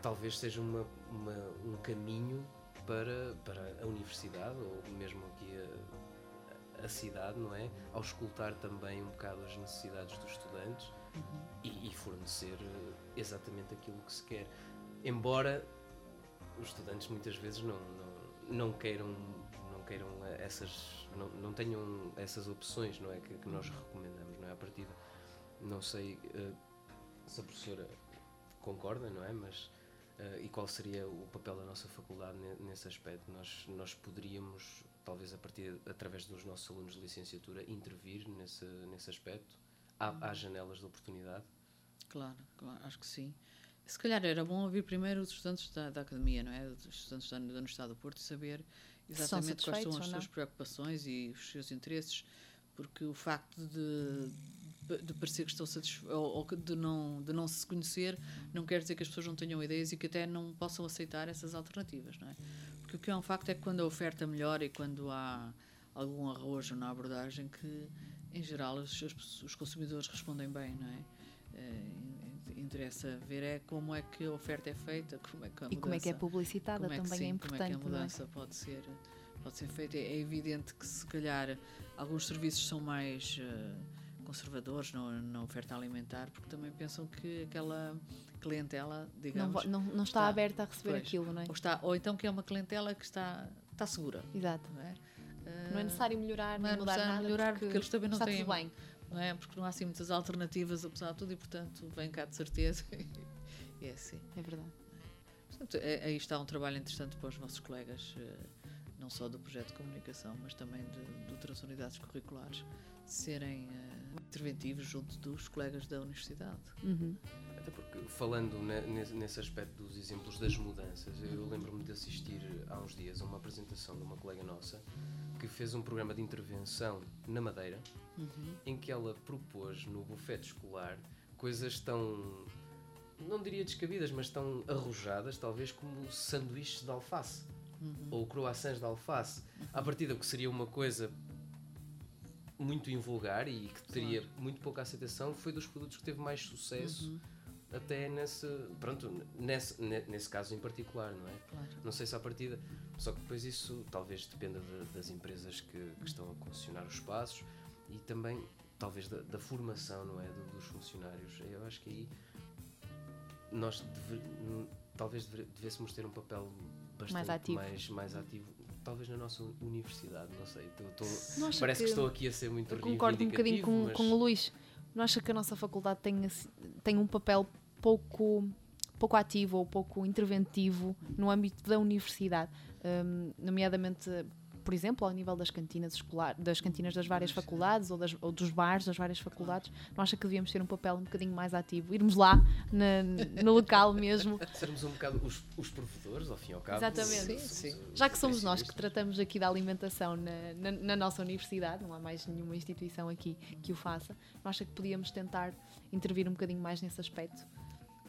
Talvez seja uma, uma- um caminho para, para a universidade ou mesmo aqui a, a cidade, não é? Ao escutar também um bocado as necessidades dos estudantes e, e fornecer eh, exatamente aquilo que se quer. Embora os estudantes muitas vezes não, não, não queiram, não queiram eh, essas, não, não tenham essas opções, não é? Que, que nós recomendamos, não é? À partida, não sei eh, se a professora concorda, não é? Mas e qual seria o papel da nossa faculdade ne- nesse aspecto? Nós, nós poderíamos, talvez a partir, através dos nossos alunos de licenciatura, intervir nesse, nesse aspecto? Há, há janelas de oportunidade? Claro, claro, acho que sim. Se calhar era bom ouvir primeiro os estudantes da, da academia, não é? Os estudantes da, da Universidade do Porto e saber exatamente quais são as suas preocupações e os seus interesses, porque o facto de, de parecer que estão satisfeitos ou, de, não, de não se conhecer não quer dizer que as pessoas não tenham ideias e que até não possam aceitar essas alternativas, não é? Porque o que é um facto é que quando a oferta melhora e quando há algum arrojo na abordagem que em geral os, os- consumidores respondem bem, não é? In- interessa ver é como é que a oferta é feita, como é que a E como é que é mudança- publicitada é que também sim, é como é que a importante, é? mudança pode ser pode ser feita. É evidente que se calhar alguns serviços são mais eh, conservadores na, na oferta alimentar, porque também pensam que aquela clientela, Não, digamos, vo- não, não está está- aberta a receber pois. aquilo, não é? ou, está, ou então que é uma clientela que está, está segura. Exato. Não é? Não é necessário melhorar, não é nem mudar necessário nada, melhorar, porque eles também não está têm- bem. não é? Porque não há assim muitas alternativas, apesar de tudo, e portanto vem cá de certeza. e é assim. É verdade. Portanto, é- aí está um trabalho interessante para os nossos colegas, eh, não só do projeto de comunicação, mas também de, de outras unidades curriculares, serem eh, interventivos junto dos colegas da universidade. Uhum. Até porque, falando ne- nesse, nesse aspecto dos exemplos das mudanças, eu lembro-me de assistir há uns dias a uma apresentação de uma colega nossa que fez um programa de intervenção na Madeira, em que ela propôs no bufete escolar coisas tão, não diria descabidas, mas tão arrojadas, talvez como sanduíches de alface ou croissants de alface. À partida, o que seria uma coisa muito invulgar e que teria muito pouca aceitação, foi dos produtos que teve mais sucesso até nesse, pronto, nesse, ne- nesse caso em particular, não é? Claro. Não sei se à partida, só que depois isso talvez dependa de- das empresas que, que estão a concessionar os espaços e também talvez da, da formação, não é, do- dos funcionários. Eu acho que aí nós deve- talvez deve- devêssemos ter um papel bastante Mais ativo. mais, mais ativo, talvez na nossa universidade, não sei. Não acha parece que... que- estou aqui a ser muito Eu concordo um bocadinho com, reivindicativo, com mas- o Luís. Não acha que a nossa faculdade tem, tem um papel pouco, pouco ativo ou pouco interventivo no âmbito da universidade? Hum, nomeadamente, por exemplo, ao nível das cantinas escolar, das cantinas das várias faculdades ou, das- ou dos bares das várias faculdades. Não acha que devíamos ter um papel um bocadinho mais ativo? Irmos lá, na- no local mesmo, sermos um bocado os, os provedores, ao fim e ao cabo. Exatamente. Somos Sim, sim. Já que somos nós que tratamos aqui da alimentação na, na- na nossa universidade, não há mais nenhuma instituição aqui que o faça, não acha que podíamos tentar intervir um bocadinho mais nesse aspecto?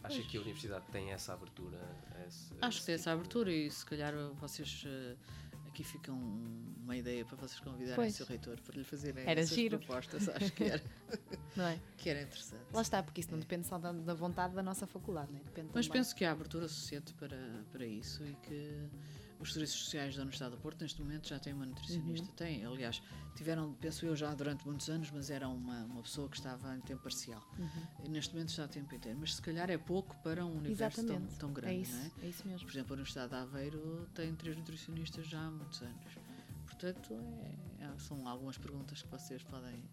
Acha que a universidade tem essa abertura? esse- Acho que esse tem essa tipo de- abertura e se calhar vocês eh, aqui fica um- uma ideia para vocês convidarem Pois. o seu reitor para lhe fazerem Era essas giro. propostas. Acho que era, Não é? que era interessante. Lá está, porque isso não depende só da, da vontade da nossa faculdade, não é? Depende Mas também. penso que há abertura suficiente para, para isso e que os serviços sociais da Universidade do Porto neste momento já têm uma nutricionista. Uhum. Tem, aliás, tiveram, penso eu, já durante muitos anos, mas era uma, uma pessoa que estava em tempo parcial. Uhum. Neste momento está a tempo inteiro. Mas se calhar é pouco para um universo tão, tão grande, é isso, não é? é isso mesmo. Por exemplo, a Universidade de Aveiro tem três nutricionistas já há muitos anos. Portanto, é- é- são algumas perguntas que vocês podem,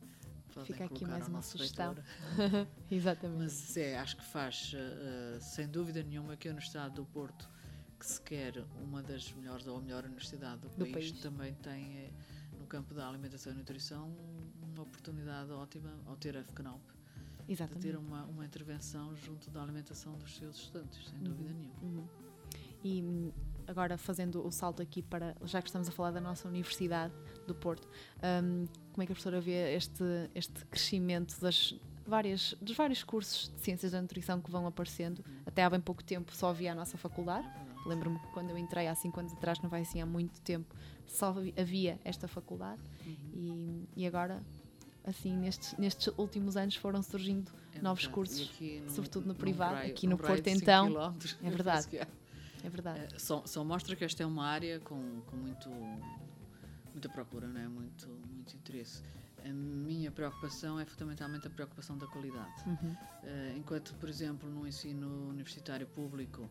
podem Fica aqui colocar mais uma sugestão. Exatamente. Mas é, acho que faz, eh, sem dúvida nenhuma, que a Universidade do Porto, que se quer uma das melhores ou a melhor universidade do, Do país, país. também tem, eh, no campo da alimentação e nutrição, uma oportunidade ótima ao ter a FCNOP, de Exatamente. ter uma, uma intervenção junto da alimentação dos seus estudantes, sem dúvida nenhuma. Uhum. E hum, agora fazendo o salto aqui para, já que estamos a falar da nossa Universidade do Porto, hum, como é que a professora vê este, este crescimento das várias, dos vários cursos de Ciências da Nutrição que vão aparecendo? Até há bem pouco tempo só havia a nossa faculdade. Lembro-me que quando eu entrei há 5 anos atrás, não vai assim há muito tempo, só havi- havia esta faculdade e, e agora, assim, nestes, nestes últimos anos foram surgindo É novos verdade. cursos, num- sobretudo no privado, raio- aqui no Porto, então, é verdade. que há. é verdade. É, só, só mostra que esta é uma área com, com muito, muita procura, não é? muito, muito interesse. A minha preocupação é fundamentalmente a preocupação da qualidade. Uhum. Eh, enquanto, por exemplo, no ensino universitário público,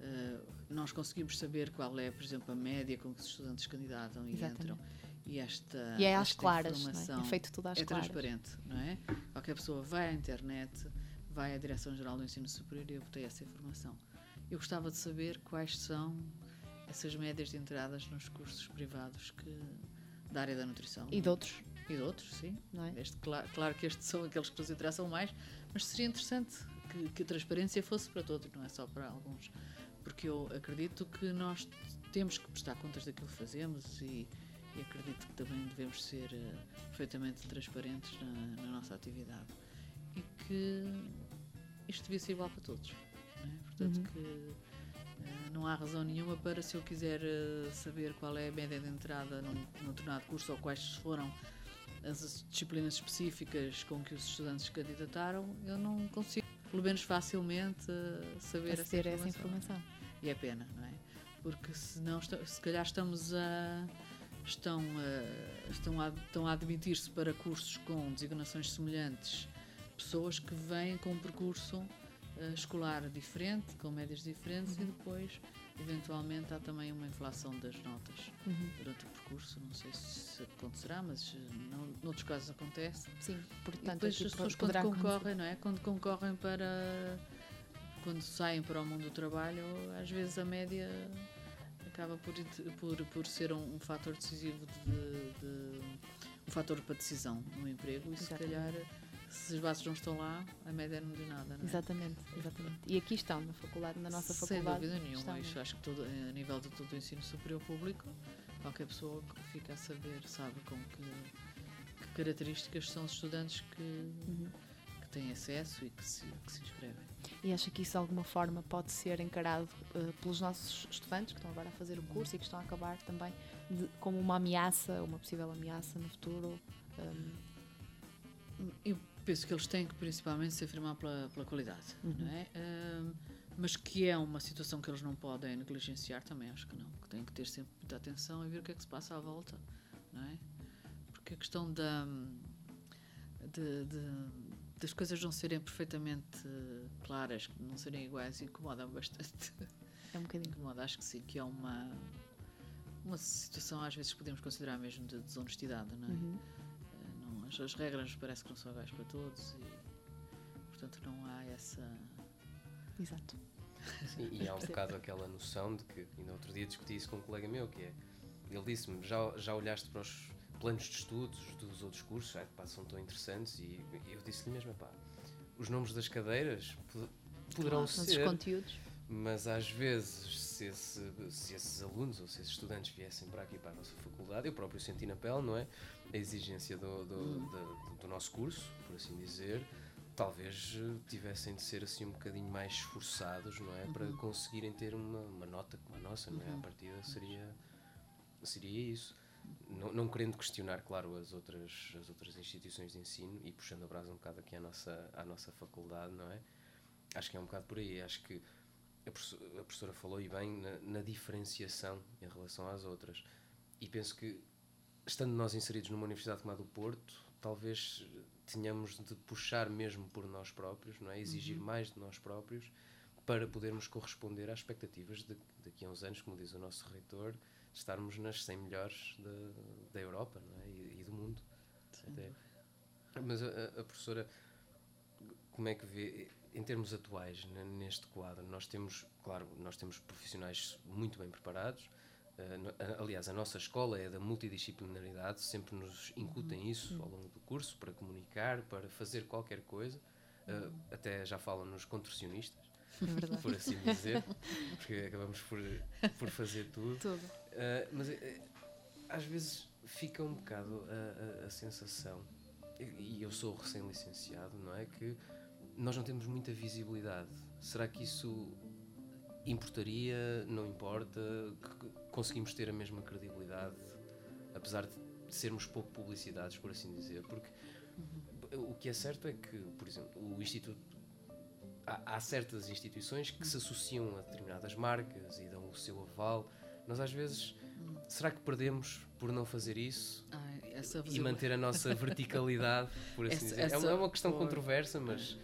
eh, nós conseguimos saber qual é, por exemplo, a média com que os estudantes candidatam e Exatamente. entram. E esta, E é às esta claras, não é? informação é feito tudo às é claras. transparente, não é? Qualquer pessoa vai à internet, vai à Direção-Geral do Ensino Superior e obtém essa informação. Eu gostava de saber quais são essas médias de entradas nos cursos privados que, da área da nutrição. E de outros, E de outros, sim. é? Este, claro, claro que estes são aqueles que nos interessam mais, mas seria interessante que, que a transparência fosse para todos, não é só para alguns. Porque eu acredito que nós temos que prestar contas daquilo que fazemos e, e acredito que também devemos ser eh, perfeitamente transparentes na, na nossa atividade. E que isto devia ser igual para todos. Não é? Portanto, Uhum. que eh, não há razão nenhuma para, se eu quiser eh, saber qual é a média de entrada num, num determinado curso ou quais foram as disciplinas específicas com que os estudantes se candidataram, eu não consigo, pelo menos facilmente, eh, saber essa a essa informação. informação. E é pena, não é? Porque senão, se calhar estamos a. Estão a, estão a, estão a admitir-se para cursos com designações semelhantes pessoas que vêm com um percurso eh, escolar diferente, com médias diferentes Uhum. e depois, eventualmente, há também uma inflação das notas Uhum. durante o percurso. Não sei se acontecerá, mas eh, não, noutros casos acontece. Sim, E portanto, depois aqui as pessoas quando acontecer. concorrem, não é? Quando concorrem para. Quando saem para o mundo do trabalho, às vezes a média acaba por, por, por ser um, um fator decisivo de, de- um fator para decisão no emprego e se Exatamente. calhar se as bases não estão lá, a média não diz nada, não é? Exatamente, exatamente. E aqui estão, na faculdade, na nossa Sem faculdade. dúvida nenhuma, isto acho que todo, a nível de todo o ensino superior público, qualquer pessoa que fica a saber sabe com que, que características são os estudantes que, Uhum. que têm acesso e que se, que se inscrevem. E acha que isso de alguma forma pode ser encarado eh, pelos nossos estudantes que estão agora a fazer o curso e que estão a acabar também de- como uma ameaça, uma possível ameaça no futuro? Um, Eu penso que eles têm que principalmente se afirmar pela, pela qualidade, Uhum. não é? Ahm, mas que é uma situação que eles não podem negligenciar, também acho que não. Que têm que ter sempre muita atenção e ver o que é que se passa à volta, não é? Porque a questão da, de- de- das coisas não serem perfeitamente claras, não serem iguais, incomoda bastante. é um bocadinho. Incomoda, acho que sim, que é uma, uma situação às vezes podemos considerar mesmo de desonestidade, não é? Uhum. As, as regras parece que não são iguais para todos e portanto não há essa Exato. Sim, e há um bocado aquela noção de que, ainda outro dia discuti isso com um colega meu, que é, ele disse-me, já, já olhaste para os planos de estudos dos outros cursos, é, pá, são tão interessantes, e eu disse-lhe mesmo, pá, os nomes das cadeiras po- poderão os ser, conteúdos. Mas às vezes, se, esse- se esses alunos ou se esses estudantes viessem para aqui, para a nossa faculdade, eu próprio senti na pele, não é? A exigência do, do, da- do nosso curso, por assim dizer, talvez eh, tivessem de ser assim um bocadinho mais esforçados, não é? Para conseguirem ter uma, uma nota como a nossa, não é? A partida seria, seria isso. Não, não querendo questionar, claro, as outras, as outras instituições de ensino e puxando a brasa um bocado aqui à nossa, à nossa faculdade, não é? Acho que é um bocado por aí. Acho que a professora, a professora falou e bem na, na diferenciação em relação às outras. E penso que, estando nós inseridos numa universidade como a do Porto, talvez tenhamos de puxar mesmo por nós próprios, não é? Exigir mais de nós próprios para podermos corresponder às expectativas de daqui a uns anos, como diz o nosso reitor, estarmos nas 100 melhores da, da Europa não é? e, e do mundo. Mas a- a professora, como é que vê, em termos atuais, ne- neste quadro, nós temos, claro, nós temos profissionais muito bem preparados. eh, aliás, a nossa escola é da multidisciplinaridade, sempre nos incutem isso ao longo do curso, para comunicar, para fazer qualquer coisa. eh, até já falam nos contorcionistas. É por assim dizer, porque acabamos por, por fazer tudo. Tudo. Uh, mas eh, às vezes fica um bocado a, a- a sensação, e e eu sou recém-licenciado, não é? Que nós não temos muita visibilidade. Será que isso importaria? Não importa? Conseguimos ter a mesma credibilidade, apesar de sermos pouco publicitados, por assim dizer? Porque o que é certo é que, por exemplo, o Instituto. Há, há certas instituições que se associam a determinadas marcas e dão o seu aval. Nós às vezes. Será que perdemos por não fazer isso essa e manter a nossa verticalidade, por assim Essa- dizer? É uma- essa- é uma questão pois. controversa, mas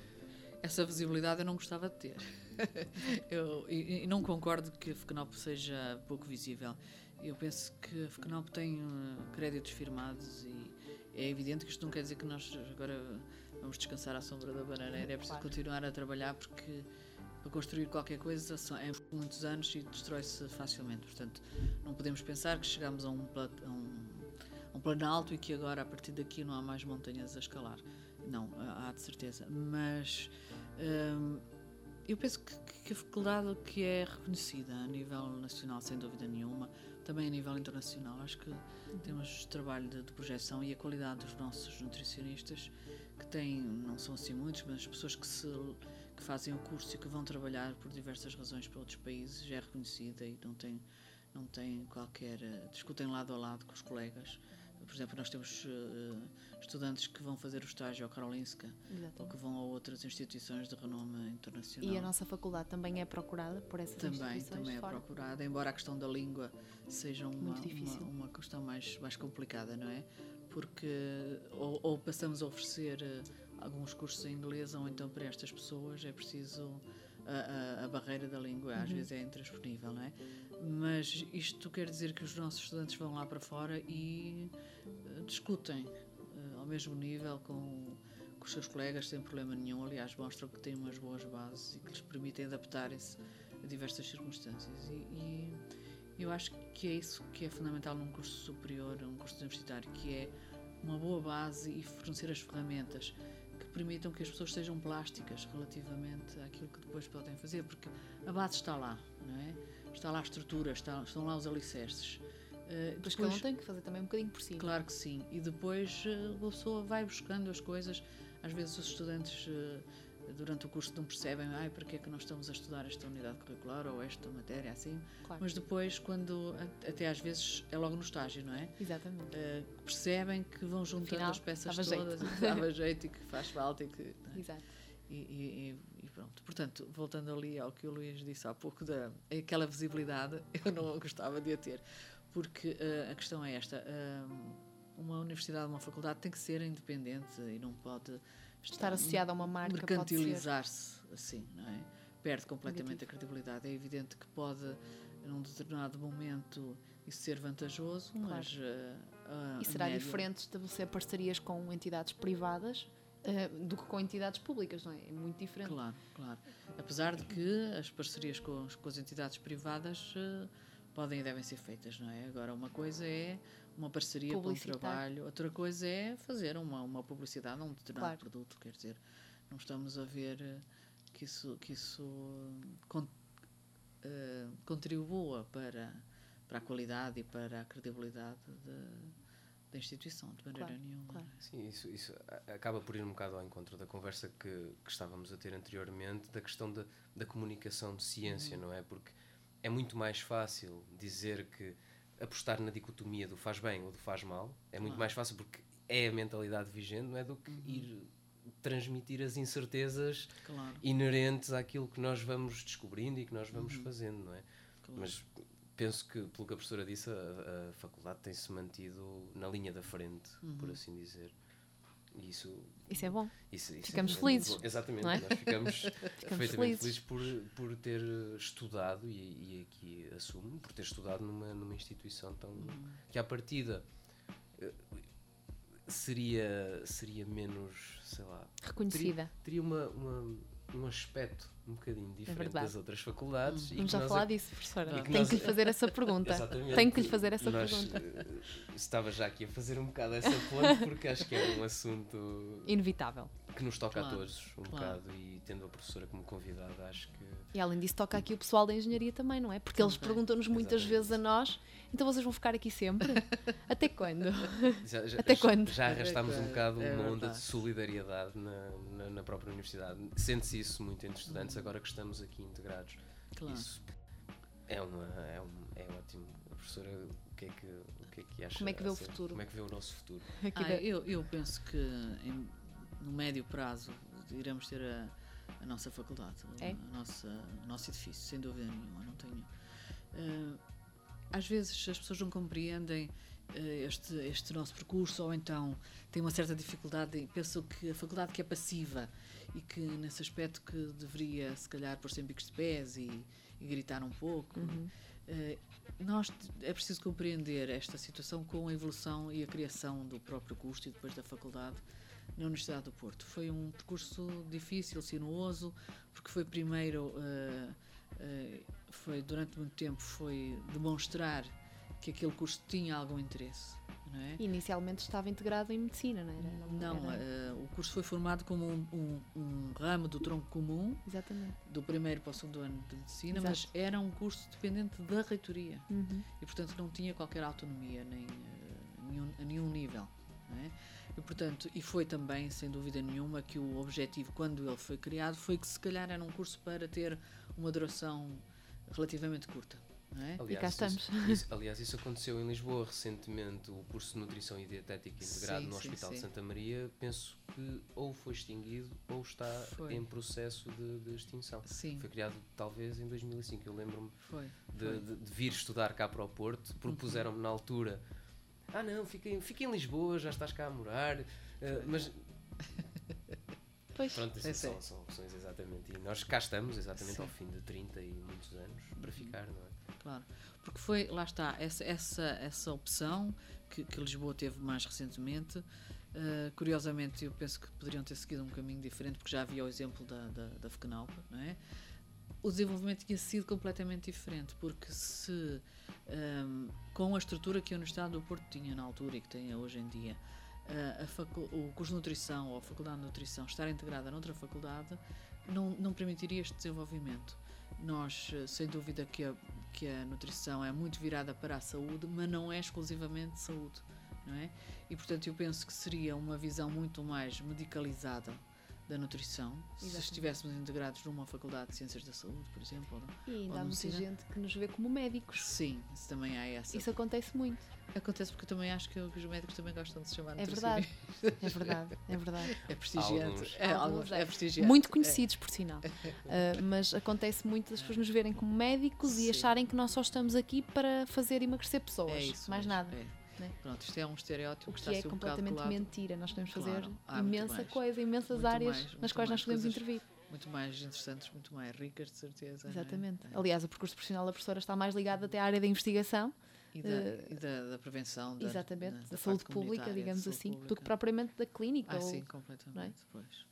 Essa visibilidade eu não gostava de ter. eu, e, e não concordo que a FECNOP seja pouco visível. Eu penso que a FECNOP tem uh, créditos firmados e é evidente que isto não quer dizer que nós agora vamos descansar à sombra da bananeira. É preciso continuar a trabalhar porque para construir qualquer coisa é muitos anos e destrói-se facilmente. Portanto, não podemos pensar que chegamos a um, a um, a um plano alto e que agora, a partir daqui, não há mais montanhas a escalar. Não, há de certeza. Mas hum, eu penso que, que a faculdade que é reconhecida a nível nacional, sem dúvida nenhuma, também a nível internacional, acho que temos trabalho de, de projeção e a qualidade dos nossos nutricionistas, que têm, não são assim muitos, mas pessoas que, se, que fazem o curso e que vão trabalhar por diversas razões para outros países, já é reconhecida e não tem, não tem qualquer. discutem lado a lado com os colegas. Por exemplo, nós temos eh, estudantes que vão fazer o estágio ao Karolinska ou Exatamente. que vão a outras instituições de renome internacional. E a nossa faculdade também é procurada por essas também, instituições também é fora. procurada, embora a questão da língua seja uma, uma, uma questão mais, mais complicada, não é? Porque ou, ou passamos a oferecer eh, alguns cursos em inglês, ou então para estas pessoas é preciso a, a- a barreira da língua, Uhum. às vezes é intransponível, não é? Mas isto quer dizer que os nossos estudantes vão lá para fora e eh, discutem eh, ao mesmo nível com, com os seus colegas sem problema nenhum. Aliás, mostram que têm umas boas bases e que lhes permitem adaptarem-se a diversas circunstâncias. E, e eu acho que é isso que é fundamental num curso superior, um curso universitário, que é uma boa base e fornecer as ferramentas permitam que as pessoas sejam plásticas relativamente àquilo que depois podem fazer, porque a base está lá, não é? Está lá a estrutura, está- estão lá os alicerces. Eh, Depois cada um tem que fazer também um bocadinho por si. Claro que sim. E depois eh, a pessoa vai buscando as coisas. Às vezes os estudantes eh, durante o curso não percebem ai, para que é que nós estamos a estudar esta unidade curricular ou esta matéria assim. Claro. Mas depois, quando até às vezes é logo no estágio, não é? Exatamente. Eh, percebem que vão juntando Afinal, as peças jeito. todas e que dava jeito e que faz falta e que. é? Exato. E, e- e- pronto. Portanto, voltando ali ao que o Luís disse há pouco, da, aquela visibilidade, eu não gostava de a ter. Porque eh, a questão é esta: eh, uma universidade, uma faculdade tem que ser independente e não pode Estar associada a uma marca mercantilizar-se assim, não é? Perde completamente a credibilidade. É evidente que pode, num determinado momento, isso ser vantajoso, mas. eh, a- E será média- diferente estabelecer parcerias com entidades privadas eh, do que com entidades públicas, não é? É muito diferente. Claro, claro. Apesar de que as parcerias com, as- com as entidades privadas eh, podem e devem ser feitas, não é? Agora, uma coisa é uma parceria para um trabalho, outra coisa é fazer uma, uma publicidade a um determinado Claro. produto, quer dizer, não estamos a ver eh, que isso, que isso con- eh, contribua para, para a qualidade e para a credibilidade de- da instituição, de maneira Claro, nenhuma. claro. Sim, isso, isso acaba por ir um bocado ao encontro da conversa que, que estávamos a ter anteriormente, da questão da, da comunicação de ciência, Uhum. não é? Porque é muito mais fácil dizer que apostar na dicotomia do faz bem ou do faz mal, é muito Claro. mais fácil porque é a mentalidade vigente, não é? Do que ir transmitir as incertezas Claro, inerentes àquilo que nós vamos descobrindo e que nós vamos fazendo, não é? Uhum. claro. Mas penso que, pelo que a professora disse, a, a faculdade tem-se mantido na linha da frente, Uhum. por assim dizer. E isso. Isso é bom. isso, isso Ficamos é felizes, bom. Exatamente, é? nós ficamos perfeitamente felizes. felizes por, por ter estudado, e, e aqui assumo, por ter estudado numa, numa instituição tão. Uhum. que à partida. eh, Seria, seria menos, sei lá, Reconhecida. teria uma, uma- um aspecto um bocadinho diferente É das outras faculdades. e Vamos já falar ac- disso, professora. que Tenho nós- que lhe fazer essa pergunta. Exatamente. Tenho que lhe fazer essa Nós, pergunta. eh, Estava já aqui a fazer um bocado essa ponte porque acho que é um assunto Inevitável. que nos toca a Claro, todos um claro. bocado e tendo a professora como convidada, acho que E além disso, toca aqui o pessoal da engenharia também, não é? Porque eles perguntam-nos muitas Exatamente. vezes a nós, então vocês vão ficar aqui sempre? Até quando? já, já- Até quando? já arrastámos um bocado é uma onda de solidariedade na, na, na própria universidade. Sente-se isso muito entre estudantes, agora que estamos aqui integrados. Claro. Isso é, uma, é, um, é ótimo. A professora, o que é que, o que, é que acha? Como é que vê o futuro? Como é que vê o nosso futuro? Ah, eu, eu penso que em- no médio prazo iremos ter a, a nossa faculdade, É? a nossa, o nosso edifício, sem dúvida nenhuma. Não tenho. Ah, às vezes as pessoas não compreendem ah, este, este nosso percurso ou então têm uma certa dificuldade e pensam que a faculdade que é passiva e que nesse aspecto que deveria se calhar pôr sempre bicos de pés e, e gritar um pouco. Eh, nós é preciso compreender esta situação com a evolução e a criação do próprio curso e depois da faculdade na Universidade do Porto. Foi um percurso difícil, sinuoso, porque foi primeiro, eh, eh, foi durante muito tempo, foi demonstrar que aquele curso tinha algum interesse, não é? Inicialmente estava integrado em medicina, não era? Não, era- eh, o curso foi formado como um, um- um ramo do tronco comum, Exatamente. do primeiro para o segundo ano de medicina, Exato. mas era um curso dependente da reitoria Uhum. e portanto não tinha qualquer autonomia nem eh, nenhum, a nenhum nível é? e portanto e foi também sem dúvida nenhuma que o objetivo quando ele foi criado foi que se calhar era um curso para ter uma duração relativamente curta é? E cá isso- estamos. isso- aliás, isso aconteceu em Lisboa recentemente, o curso de Nutrição e Dietética integrado Sim, no sim, Hospital de sim. Santa Maria, penso que ou foi extinguido ou está Foi. em processo de, de extinção. sim Foi criado talvez em 2005, eu lembro-me de, de- de vir estudar cá para o Porto, propuseram-me Uhum. na altura, ah não, fica em, fica em Lisboa, já estás cá a morar, eh, mas Pois. pronto, É isso são, são opções exatamente, e nós cá estamos exatamente Sim. ao fim de 30 e muitos anos para ficar, não é? Claro. Porque foi lá está essa essa essa opção que, que Lisboa teve mais recentemente. Eh, curiosamente eu penso que poderiam ter seguido um caminho diferente porque já havia o exemplo da da, da FECNAUP, não é? O desenvolvimento tinha sido completamente diferente, porque se hum, com a estrutura que a Universidade do Porto tinha na altura e que tem hoje em dia, eh, o curso de nutrição ou a faculdade de nutrição estar integrada noutra faculdade não, não permitiria este desenvolvimento. Nós, eh, sem dúvida, que a, que a nutrição é muito virada para a saúde, mas não é exclusivamente saúde, não é? E portanto, eu penso que seria uma visão muito mais medicalizada da nutrição, se Exatamente. estivéssemos integrados numa faculdade de ciências da saúde, por exemplo. ou? E ainda há muita gente que nos vê como médicos. Sim, isso também há essa. Isso acontece muito. Acontece porque eu também acho que os médicos também gostam de se chamar É verdade. É verdade. É verdade. É prestigiante. Alguns. É, Alguns, é. é prestigiante. Muito conhecidos, por sinal. Uh, mas acontece muito das pessoas nos verem como médicos e Sim. acharem que nós só estamos aqui para fazer emagrecer pessoas. É isso mais nada. é. né? Pronto, isto é um estereótipo O que que está a é um completamente colado. mentira. Nós podemos fazer Claro, muito imensa mais. coisa, imensas Muito áreas mais, nas quais nós podemos coisas. intervir. Muito mais interessantes, muito mais ricas, de certeza. é? Exatamente. É. Aliás, o percurso profissional da professora está mais ligado até à área da investigação, E da, eh, e da, da prevenção. Da, exatamente, da- da, saúde pública, digamos saúde assim, do pública. que propriamente da clínica. Ah, ou- sim, completamente. Pois.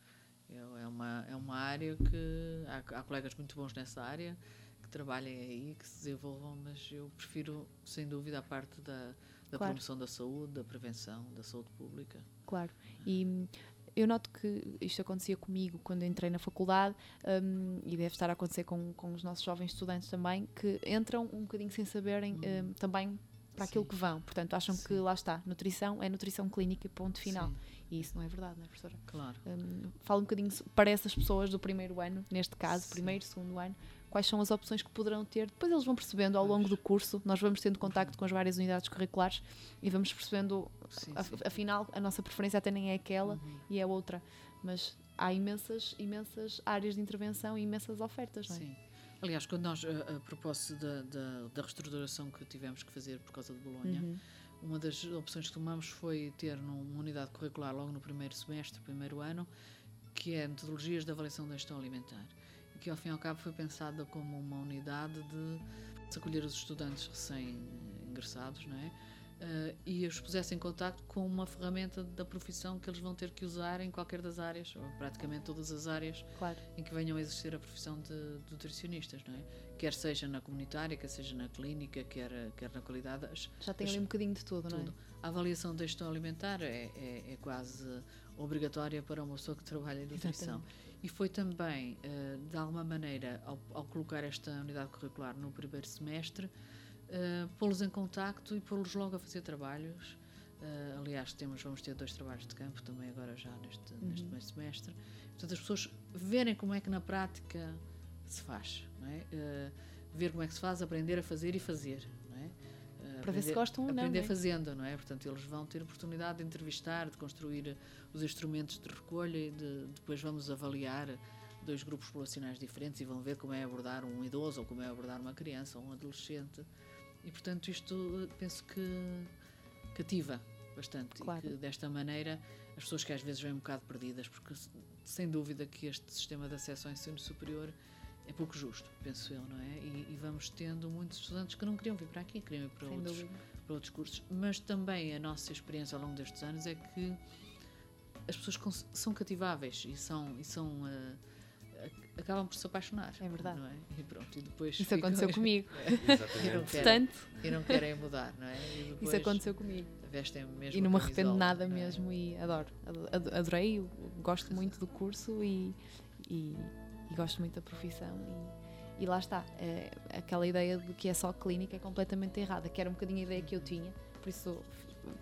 É, é uma, é uma área que. Há, há colegas muito bons nessa área que trabalhem aí, que se desenvolvam, mas eu prefiro, sem dúvida, a parte da, da Claro. promoção da saúde, da prevenção, da saúde pública. Claro. E hum, eu noto que isto acontecia comigo quando entrei na faculdade hum, e deve estar a acontecer com, com os nossos jovens estudantes também, que entram um bocadinho sem saberem hum, também para aquilo Sim. que vão. Portanto, acham que Sim. lá está, nutrição é nutrição clínica, ponto final. Sim, E isso não é verdade, não é, professora? claro. Hum, fala um bocadinho para essas pessoas do primeiro ano, neste caso, primeiro, segundo ano, quais são as opções que poderão ter. Depois eles vão percebendo ao longo do curso, nós vamos tendo contacto com as várias unidades curriculares e vamos percebendo, Sim, sim. afinal, a nossa preferência até nem é aquela Uhum. e é outra. Mas há imensas, imensas áreas de intervenção e imensas ofertas, não é? Sim. Aliás, quando nós, a, a propósito da, da, da reestruturação que tivemos que fazer por causa de Bolonha, Uhum. uma das opções que tomamos foi ter num- uma unidade curricular logo no primeiro semestre, primeiro ano, que é metodologias de avaliação da gestão alimentar. Que ao fim e ao cabo foi pensada como uma unidade de se acolher os estudantes recém-ingressados, não é? eh, e os pusesse em contacto com uma ferramenta da profissão que eles vão ter que usar em qualquer das áreas, ou praticamente todas as áreas Claro. em que venham a exercer a profissão de, de nutricionistas, não é? Quer seja na comunitária, quer seja na clínica, quer, quer na qualidade. As- Já tem as- ali um bocadinho de tudo, não é? tudo. A avaliação da gestão alimentar é, é, é quase obrigatória para uma pessoa que trabalha em nutrição. E foi também, eh, de alguma maneira, ao, ao colocar esta unidade curricular no primeiro semestre, eh, pô-los em contacto e pô-los logo a fazer trabalhos. Eh, aliás, temos, vamos ter dois trabalhos de campo também agora já neste, neste primeiro semestre. Portanto, as pessoas verem como é que na prática se faz, não é? Ver como é que se faz, aprender a fazer e fazer, Para ver se aprender- gostam ou não, Aprender não é? fazendo, não é? Portanto, eles vão ter oportunidade de entrevistar, de construir os instrumentos de recolha e de, depois vamos avaliar dois grupos populacionais diferentes e vão ver como é abordar um idoso ou como é abordar uma criança ou um adolescente. E, portanto, isto eh, penso que cativa bastante. Claro. E que, desta maneira, as pessoas que às vezes vêm um bocado perdidas, porque sem dúvida que este sistema de acesso ao ensino superior é pouco justo, penso eu, não é? E, e vamos tendo muitos estudantes que não queriam vir para aqui, queriam ir para Sem outros, dúvida. para outros cursos. Mas também a nossa experiência ao longo destes anos é que as pessoas são cativáveis e são. E são ac- acabam por se apaixonar. É verdade. Não é? E pronto, e depois. Isso ficam- aconteceu comigo. E não querem, e não querem mudar, não é? E depois isso aconteceu comigo. vestem mesmo E não me arrependo camisola, nada é? mesmo e adoro. Ado- ado- Adorei, gosto muito do curso e, e, e gosto muito da profissão. E, e lá está. É, aquela ideia de que é só clínica é completamente errada, que era um bocadinho a ideia que eu tinha, por isso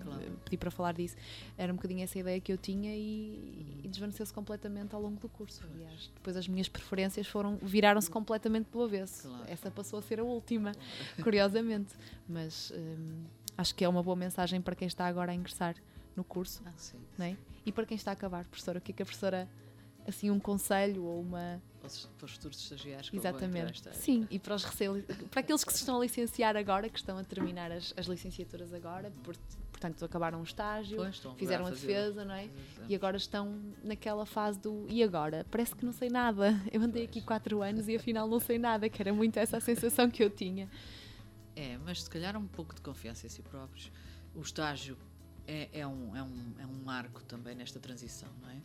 Claro. eh, pedi para falar disso. Era um bocadinho essa ideia que eu tinha e, e desvaneceu-se completamente ao longo do curso. E depois as minhas preferências foram viraram-se completamente pelo avesso. Claro. Essa passou a ser a última, curiosamente. Mas hum, acho que é uma boa mensagem para quem está agora a ingressar no curso Ah, sim. não é? E para quem está a acabar, professora, o que é que a professora, assim, um conselho ou uma. Para os, para os futuros estagiários que Exatamente. Sim, e para, os para aqueles que se estão a licenciar agora, que estão a terminar as, as licenciaturas agora, por- portanto, acabaram um estágio, Pois, fizeram a fazer defesa, não é? E agora estão naquela fase do e agora? Parece que não sei nada. Eu andei aqui quatro anos e afinal não sei nada, que era muito essa a sensação que eu tinha. É, mas se calhar um pouco de confiança em si próprios. O estágio é, é, um, é, um, é um marco também nesta transição, não é?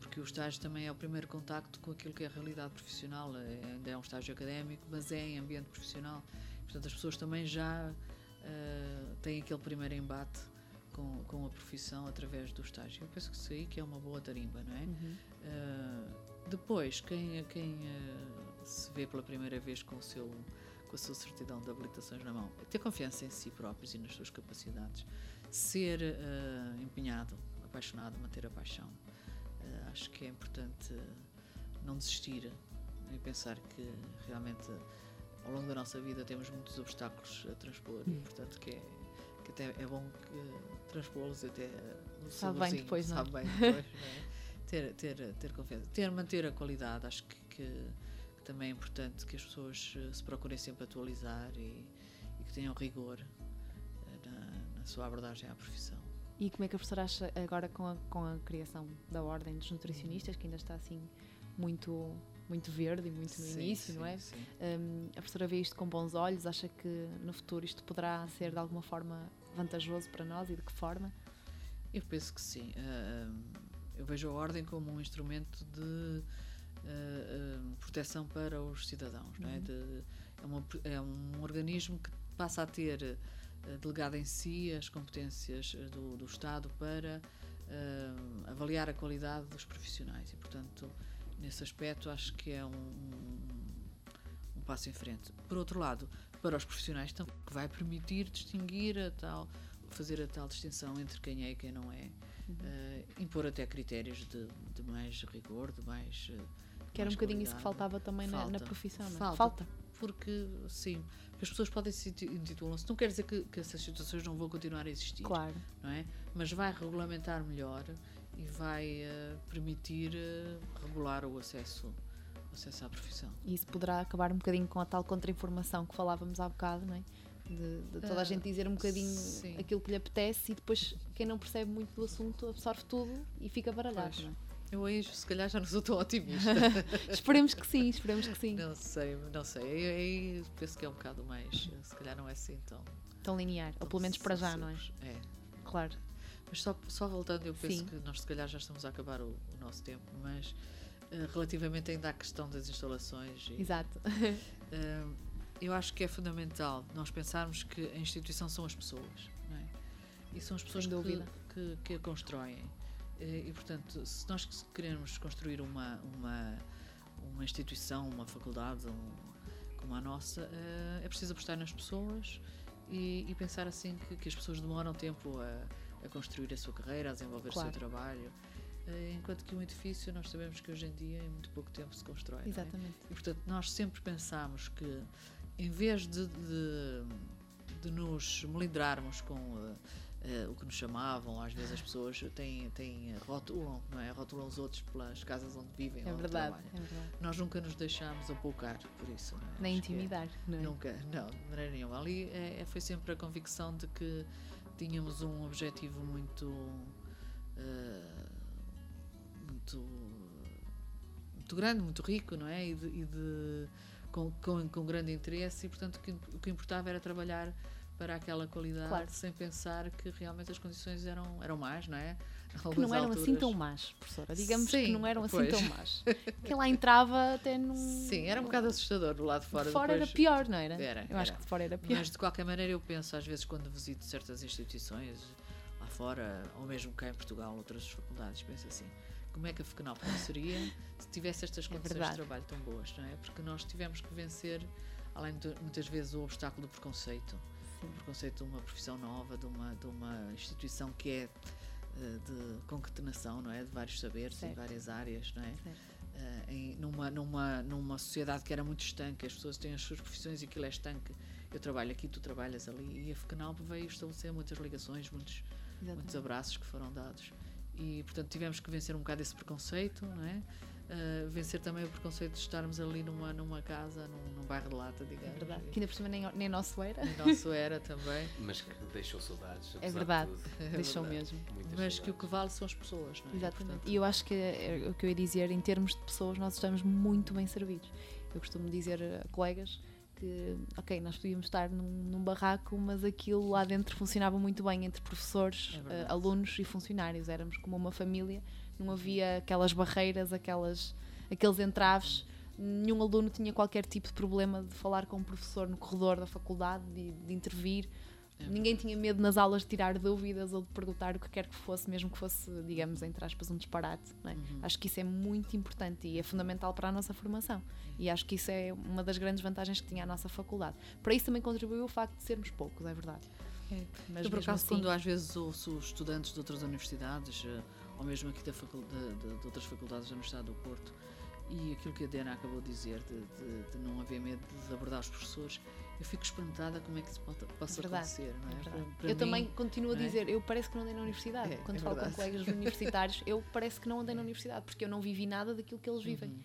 Porque o estágio também é o primeiro contacto com aquilo que é a realidade profissional. É, ainda é um estágio académico, mas é em ambiente profissional. Portanto, as pessoas também já ah, têm aquele primeiro embate com, com a profissão através do estágio. Eu penso que isso aí que é uma boa tarimba, não é? Uh, depois, quem, quem uh, se vê pela primeira vez com, o seu, com a sua certidão de habilitações na mão, ter confiança em si próprios e nas suas capacidades, ser uh, empenhado, apaixonado, manter a paixão. Acho que é importante não desistir e pensar que realmente ao longo da nossa vida temos muitos obstáculos a transpor e portanto que é, que até é bom que transpô-los até no Sabe bem depois, não é? sabe bem depois, não é? ter, ter, ter confiança, ter, manter a qualidade, acho que, que, que também é importante que as pessoas eh, se procurem sempre atualizar e, e que tenham rigor eh, na, na sua abordagem à profissão. E como é que a professora acha agora com a, com a criação da Ordem dos Nutricionistas, que ainda está assim muito, muito verde e muito no Sim, início, sim, não é? Hum, a professora vê isto com bons olhos, acha que no futuro isto poderá ser de alguma forma vantajoso para nós e de que forma? Eu penso que sim. Ah, eu vejo a ordem como um instrumento de ah, ah, proteção para os cidadãos. Não é? De- é, uma- é um organismo que passa a ter delegado em si as competências ah, do, do Estado para ah, avaliar a qualidade dos profissionais e, portanto, nesse aspecto acho que é um, um passo em frente. Por outro lado, para os profissionais também, que vai permitir distinguir a tal, fazer a tal distinção entre quem é e quem não é, eh, impor até critérios de, de mais rigor, de mais. eh, Que era um bocadinho isso que faltava também na, na Falta. profissão, não é? Falta. Porque, sim, as pessoas podem se inti- intitulam-se. Não quer dizer que, que essas situações não vão continuar a existir, Claro. não é? Mas vai regulamentar melhor e vai eh, permitir eh, regular o acesso, o acesso à profissão. E isso poderá acabar um bocadinho com a tal contra-informação que falávamos há bocado, não é? De, de toda a Ah, gente dizer um bocadinho sim. aquilo que lhe apetece e depois quem não percebe muito do assunto absorve tudo e fica baralhado, Pois. não é? Eu aí, se calhar, já não sou tão otimista. Esperemos que sim, esperemos que sim. não sei, não sei. Eu aí penso que é um bocado mais. Se calhar não é assim tão. Tão linear, ou pelo menos para já, não é? É. Claro. Mas só, só voltando, eu penso Sim. que nós se calhar já estamos a acabar o, o nosso tempo, mas eh, relativamente ainda à questão das instalações, e, Exato. eh, eu acho que é fundamental nós pensarmos que a instituição são as pessoas, não é? E são as pessoas que, que, que a constroem. Eh, E, portanto, se nós queremos construir uma, uma, uma instituição, uma faculdade um- como a nossa, eh, é preciso apostar nas pessoas e, e pensar assim que, que as pessoas demoram tempo a, a construir a sua carreira, a desenvolver Claro. o seu trabalho. Eh, Enquanto que um edifício, nós sabemos que hoje em dia, em muito pouco tempo, se constrói. é? Exatamente. E, portanto, nós sempre pensamos que, em vez de, de, de nos melindrarmos com eh, eh, o que nos chamavam, às vezes as pessoas têm, têm, rotulam, não é? rotulam os outros pelas casas onde vivem É onde verdade, trabalham. é verdade. Nós nunca nos deixamos apoucar por isso. Não é? Nem Acho é- intimidar, não é? Nunca, não, de maneira nenhuma. Ali é, é- foi sempre a convicção de que tínhamos um objetivo muito. eh, muito. muito grande, muito rico, não é? E de. e de- com, com, com grande interesse, e portanto o que, o que importava era trabalhar para aquela qualidade Claro. sem pensar que realmente as condições eram, eram más, não é? Que não eram assim tão más, professora. Digamos que Sim, não eram assim pois. tão más. Quem lá entrava até num. Sim, era um bocado assustador do lado de fora. De fora era depois- pior, não era? Era, Eu acho era. que de fora era pior. Mas de qualquer maneira eu penso às vezes quando visito certas instituições lá fora, ou mesmo cá em Portugal, outras faculdades, penso assim, como é que a FECNAL não seria se tivesse estas condições de verdade. trabalho tão boas, não é? Porque nós tivemos que vencer, além de muitas vezes o obstáculo do preconceito, o preconceito de uma profissão nova, de uma, de uma instituição que é eh, de concatenação, não é? De vários saberes Certo. e várias áreas, não é? Eh, em- numa, numa, numa sociedade que era muito estanque, as pessoas têm as suas profissões e aquilo é estanque. Eu trabalho aqui, tu trabalhas ali. E a FECNAL veio estabelecer muitas ligações, muitos, muitos abraços que foram dados. E, portanto, tivemos que vencer um bocado esse preconceito, não é? Eh, vencer também o preconceito de estarmos ali numa, numa casa, num, num bairro de lata, digamos. É verdade. Que ainda por cima nem, nem nosso era. e nosso era também. Mas que deixou saudades. É de verdade. tudo. Deixou verdade. mesmo. Muitas Mas que o saudades. que vale são as pessoas, não é? Exatamente. Portanto, E eu acho que é o que eu ia dizer, em termos de pessoas, nós estamos muito bem servidos. Eu costumo dizer a colegas que, ok, nós podíamos estar num, num barraco, mas aquilo lá dentro funcionava muito bem entre professores, É eh, alunos e funcionários. Éramos como uma família, não havia aquelas barreiras, aquelas, aqueles entraves. Nenhum aluno tinha qualquer tipo de problema de falar com um professor no corredor da faculdade, de, de intervir. É Ninguém tinha medo nas aulas de tirar dúvidas ou de perguntar o que quer que fosse, mesmo que fosse, digamos, entre aspas, um disparate. é? Uhum. Acho que isso é muito importante e é fundamental para a nossa formação. E acho que isso é uma das grandes vantagens que tinha a nossa faculdade. Para isso também contribuiu o facto de sermos poucos, é verdade. É. Mas eu, por acaso, assim, quando às vezes ouço estudantes de outras universidades, eh, ou mesmo aqui da facul- de, de- outras faculdades da Universidade do Porto, e aquilo que a Diana acabou de dizer, de, de- de não haver medo de abordar os professores, eu fico espantada como é que isso pode, possa Verdade, acontecer. Não é? é. Para- para eu mim, também continuo a é? dizer, eu parece que não andei na universidade. É, Quando é falo com verdade. colegas universitários, eu parece que não andei na universidade, porque eu não vivi nada daquilo que eles vivem. Uhum.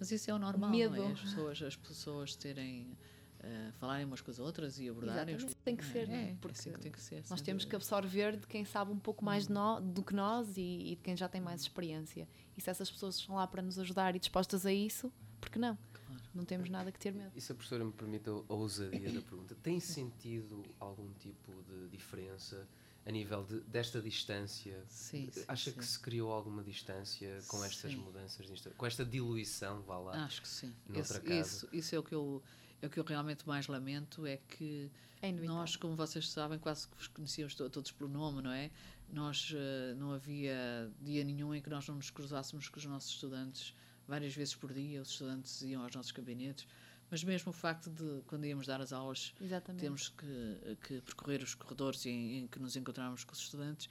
Mas isso é o normal, Medo. é? As pessoas, as pessoas terem, eh, falarem umas com as outras e abordarem. os- Exatamente, tem que ser, não é? É, é Porque assim que tem que ser. Nós temos que dúvida. absorver de quem sabe um pouco mais de nó- do que nós e, e de quem já tem mais experiência. E se essas pessoas estão lá para nos ajudar e dispostas a isso, por que não? Claro. Não temos nada que ter medo. E se a professora me permite a ousadia da pergunta, tem sentido algum tipo de diferença a nível de- desta distância? Sim, sim, Acha sim. que se criou alguma distância com estas Sim. mudanças, com esta diluição, vá lá? Acho que sim. Esse- isso, isso é o que eu é o que eu realmente mais lamento é que É nós, como vocês sabem, quase que vos conhecíamos to- todos pelo nome, não é? Nós eh, não havia dia nenhum em que nós não nos cruzássemos com os nossos estudantes várias vezes por dia, os estudantes iam aos nossos gabinetes, mas mesmo o facto de quando íamos dar as aulas Exatamente. temos que, que percorrer os corredores em, em que nos encontramos com os estudantes.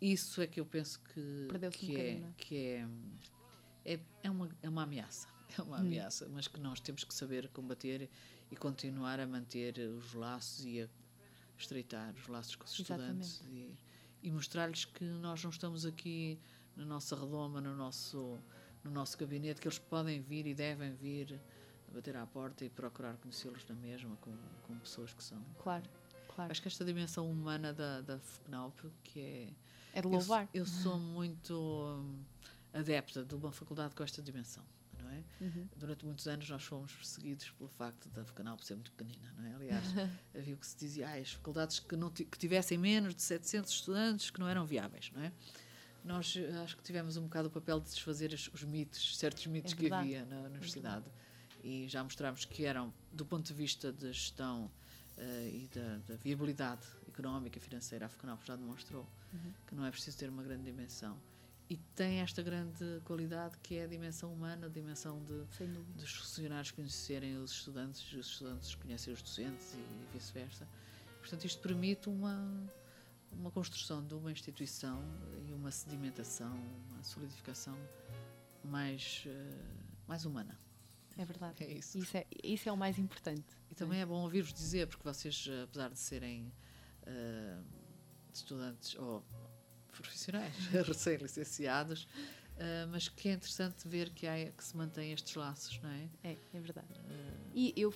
Isso é que eu penso que, um que, bocadinho, é, é? que é, é, é, uma, é uma ameaça. É uma Hum. ameaça, mas que nós temos que saber combater e continuar a manter os laços e a estreitar os laços com os estudantes e, e mostrar-lhes que nós não estamos aqui na nossa redoma, no nosso, no nosso gabinete, que eles podem vir e devem vir bater à porta e procurar conhecê-los na mesma, como, como pessoas que são. Claro, claro. Acho que esta dimensão humana da, da FNAUP, que é. É de eu louvar. sou- Eu, sou muito. adepta de uma faculdade com esta dimensão. É? Uhum. Durante muitos anos nós fomos perseguidos pelo facto da FCANAL ser muito pequenina. Não é? Aliás, havia o que se dizia, ah, as faculdades que, não que tivessem menos de 700 estudantes que não eram viáveis. Não é? Nós eh, acho que tivemos um bocado o papel de desfazer os, os mitos, certos mitos É que havia na universidade. E já mostramos que eram, do ponto de vista da gestão eh, e da, da viabilidade económica e financeira, a FCANAL já demonstrou que não é preciso ter uma grande dimensão. E tem esta grande qualidade que é a dimensão humana, a dimensão de, dos funcionários conhecerem os estudantes, os estudantes conhecem os docentes e vice-versa. Portanto, isto permite uma, uma construção de uma instituição e uma sedimentação, uma solidificação mais, eh, mais humana. É verdade. É isso. Isso é, isso é o mais importante. E também é bom ouvir-vos dizer, porque vocês, apesar de serem eh, estudantes ou profissionais recém-licenciados, eh, mas que é interessante ver que, há, que se mantêm estes laços, não é? É, é verdade. E eu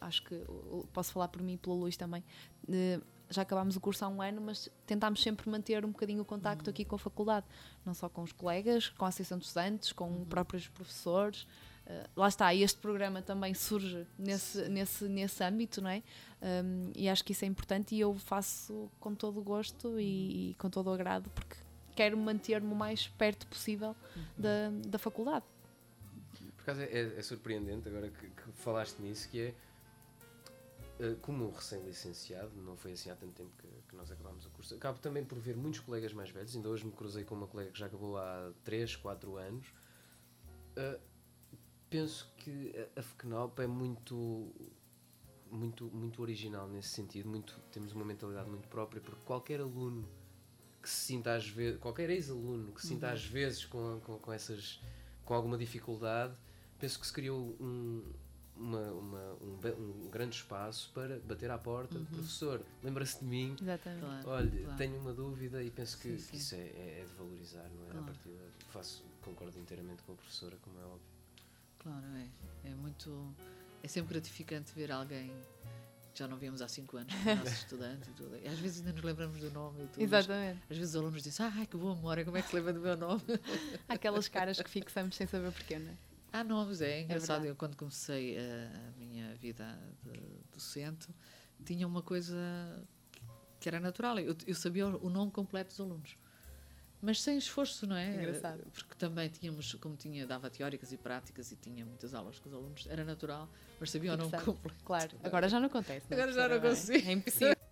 acho que uh, posso falar por mim e pelo Luís também. eh, Já acabámos o curso há um ano, mas tentámos sempre manter um bocadinho o contacto aqui com a faculdade, não só com os colegas, com a Associação de Estudantes, com os próprios professores. Eh, lá está, este programa também surge nesse, nesse, nesse âmbito, não é? Um, e acho que isso é importante e eu faço com todo o gosto e, e com todo o agrado, porque quero manter-me o mais perto possível da, da faculdade. Por acaso é, é- é surpreendente agora que, que falaste nisso, que é eh, como recém-licenciado, não foi assim há tanto tempo que, que nós acabámos o curso, acabo também por ver muitos colegas mais velhos, ainda hoje me cruzei com uma colega que já acabou há 3, 4 anos. Eh, penso que a- FECNOP é muito, muito, muito original nesse sentido, muito, temos uma mentalidade muito própria, porque qualquer aluno que se sinta às vezes, qualquer ex-aluno que se sinta às vezes com, com, com essas com alguma dificuldade, penso que se criou um, uma- uma- um, um grande espaço para bater à porta, professor, lembra-se de mim, Exatamente. Claro, olha, claro. tenho uma dúvida e penso que, Sim, que sim. isso é, é- é de valorizar, não é? Claro. A partir da- faço, concordo inteiramente com a professora, como é óbvio. Claro, é. É muito. É sempre gratificante ver alguém que já não víamos há cinco anos, como nosso estudante e tudo. E às vezes ainda nos lembramos do nome e tudo. Exatamente. Às vezes os alunos dizem, ai que boa memória, como é que se lembra do meu nome? Há aquelas caras que fixamos sem saber porquê, não é? Há nomes, é engraçado. verdade. eu, quando comecei a, minha vida de docente, tinha uma coisa que- era natural. Eu, eu sabia o nome completo dos alunos. Mas sem esforço, não é? Engraçado. Porque também tínhamos, como tinha, dava teóricas e práticas e tinha muitas aulas com os alunos, era natural, mas sabia o nome Fixar. completo. Claro, agora já não acontece. não é, Agora já não professora? consigo. É impossível.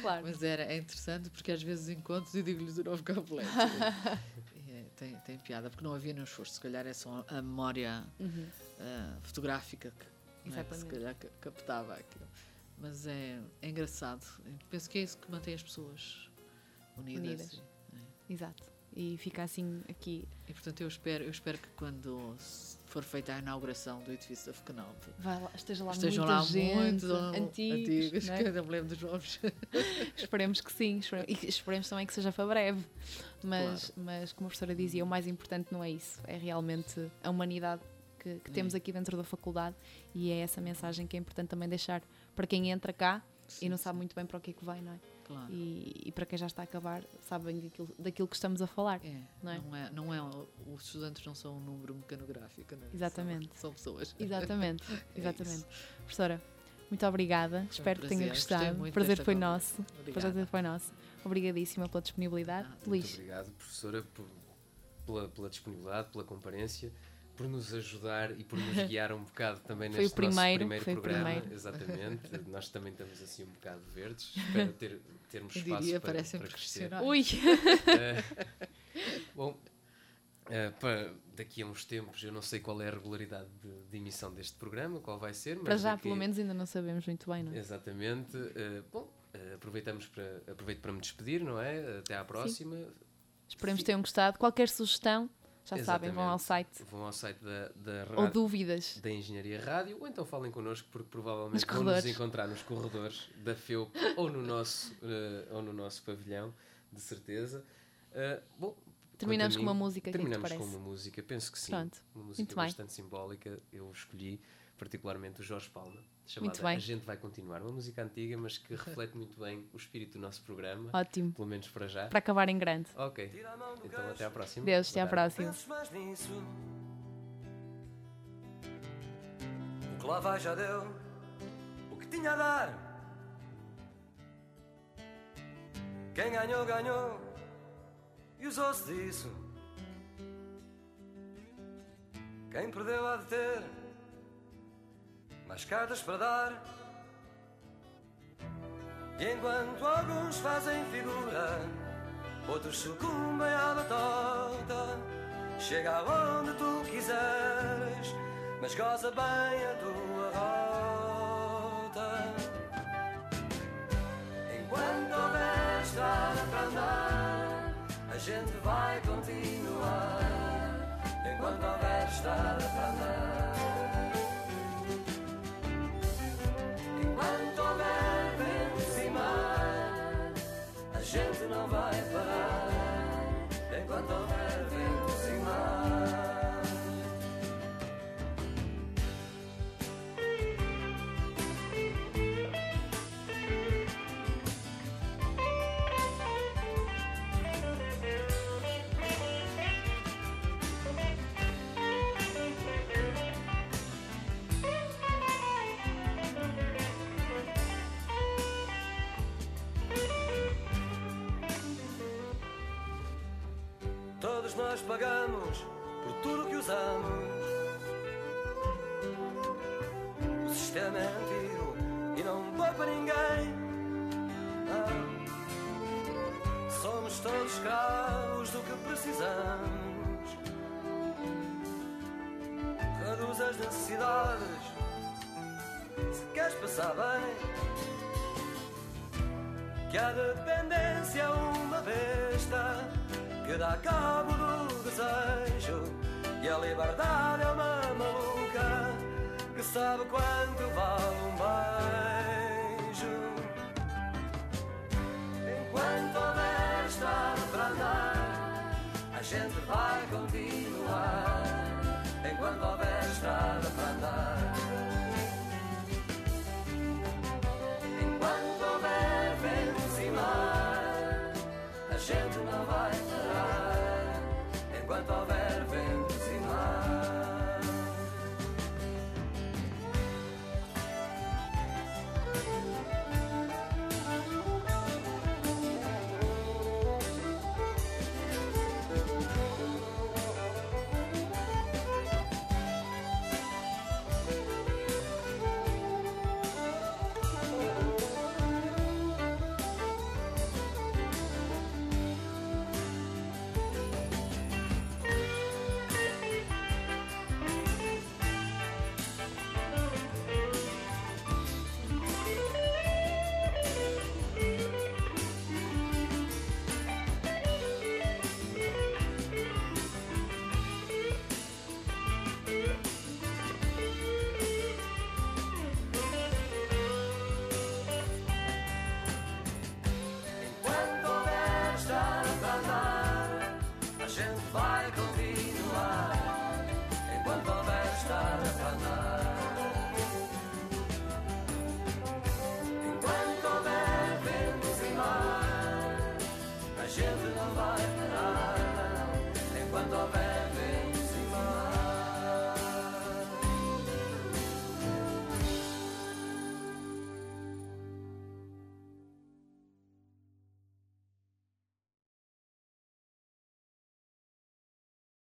Claro. Mas era, é interessante porque às vezes encontro e digo-lhes o nome completo. É, tem, tem piada, porque não havia nenhum esforço. Se calhar é só a memória Uhum. ah, fotográfica que, não é, se calhar ca- captava aquilo. Mas é, é engraçado. Penso que é isso que mantém as pessoas unidas. Unidas. E, Exato. E fica assim aqui. e, portanto eu espero, eu espero que quando for feita a inauguração do edifício da lá, esteja lá estejam muita lá gente, muitos antigos, antigos não é? que eu não me lembro dos nomes. Esperemos que sim. espere- E esperemos também que seja para breve. Mas, mas como a professora dizia, o mais importante não é isso. É realmente a humanidade que, que temos É. aqui dentro da faculdade. E é essa mensagem que é importante também deixar para quem entra cá e Sim, não sim, sabe muito bem para o que é que vai, não é? Claro. E, e para quem já está a acabar, sabem daquilo, daquilo que estamos a falar. É, Não não é? é? Não é, os estudantes não são um número mecanográfico, não é? Exatamente. São, são pessoas. Exatamente, É exatamente. isso. Professora, muito obrigada. Espero que tenha gostado. O muito prazer foi conversa. nosso. O Obrigada. prazer foi nosso. Obrigadíssima pela disponibilidade. Ah, Muito obrigado, professora, por- pela, pela disponibilidade, pela comparência, por nos ajudar e por nos guiar um bocado também Foi o neste primeiro, nosso primeiro foi o programa. primeiro. Exatamente. Nós também estamos assim um bocado verdes. Espero ter, termos Quem espaço diria, para, para crescer. ui, Eh, bom, eh, para daqui a uns tempos, eu não sei qual é a regularidade de, de emissão deste programa, qual vai ser, mas para já daqui- pelo menos ainda não sabemos muito bem, não é? Exatamente. Eh, bom, eh, aproveitamos para, aproveito para me despedir, não é? Até à próxima. Esperemos que tenham gostado. Qualquer sugestão, já sabem, vão ao Exatamente. site. Vão ao site da, da, Ou dúvidas. da Engenharia Rádio, ou então falem connosco, porque Nos provavelmente vão nos encontrar nos corredores da FEUP ou no nosso, eh, ou no nosso pavilhão, de certeza. Eh, bom, Terminamos com uma música, o que é que Terminamos com uma música, penso que sim. Pronto, Uma música muito bem. bastante simbólica, eu escolhi. Particularmente o Jorge Palma, chamada Muito bem. A Gente Vai Continuar. Uma música antiga, mas que reflete muito bem o espírito do nosso programa, Ótimo. pelo menos para já. Para acabar em grande. Ok, então até à próxima. Deus, até à próxima. O que lá vai já deu o que tinha a dar. Quem ganhou, ganhou e usou-se disso. Quem perdeu há de ter mais cartas para dar. E enquanto alguns fazem figura, outros sucumbem à batota. Chega aonde tu quiseres, mas goza bem a tua rota. Enquanto houver estrada para andar, a gente vai continuar. Enquanto houver estrada para andar. Gente não vai nós pagamos por tudo que usamos. O sistema é antigo e não poupa ninguém. Não. Somos todos escravos do que precisamos. Reduz as necessidades se queres passar bem. Que a dependência uma besta que dá cabo do desejo e a liberdade é uma maluca que sabe quanto vale um beijo. Enquanto houver estrada para andar, a gente vai continuar. Enquanto houver estrada para andar.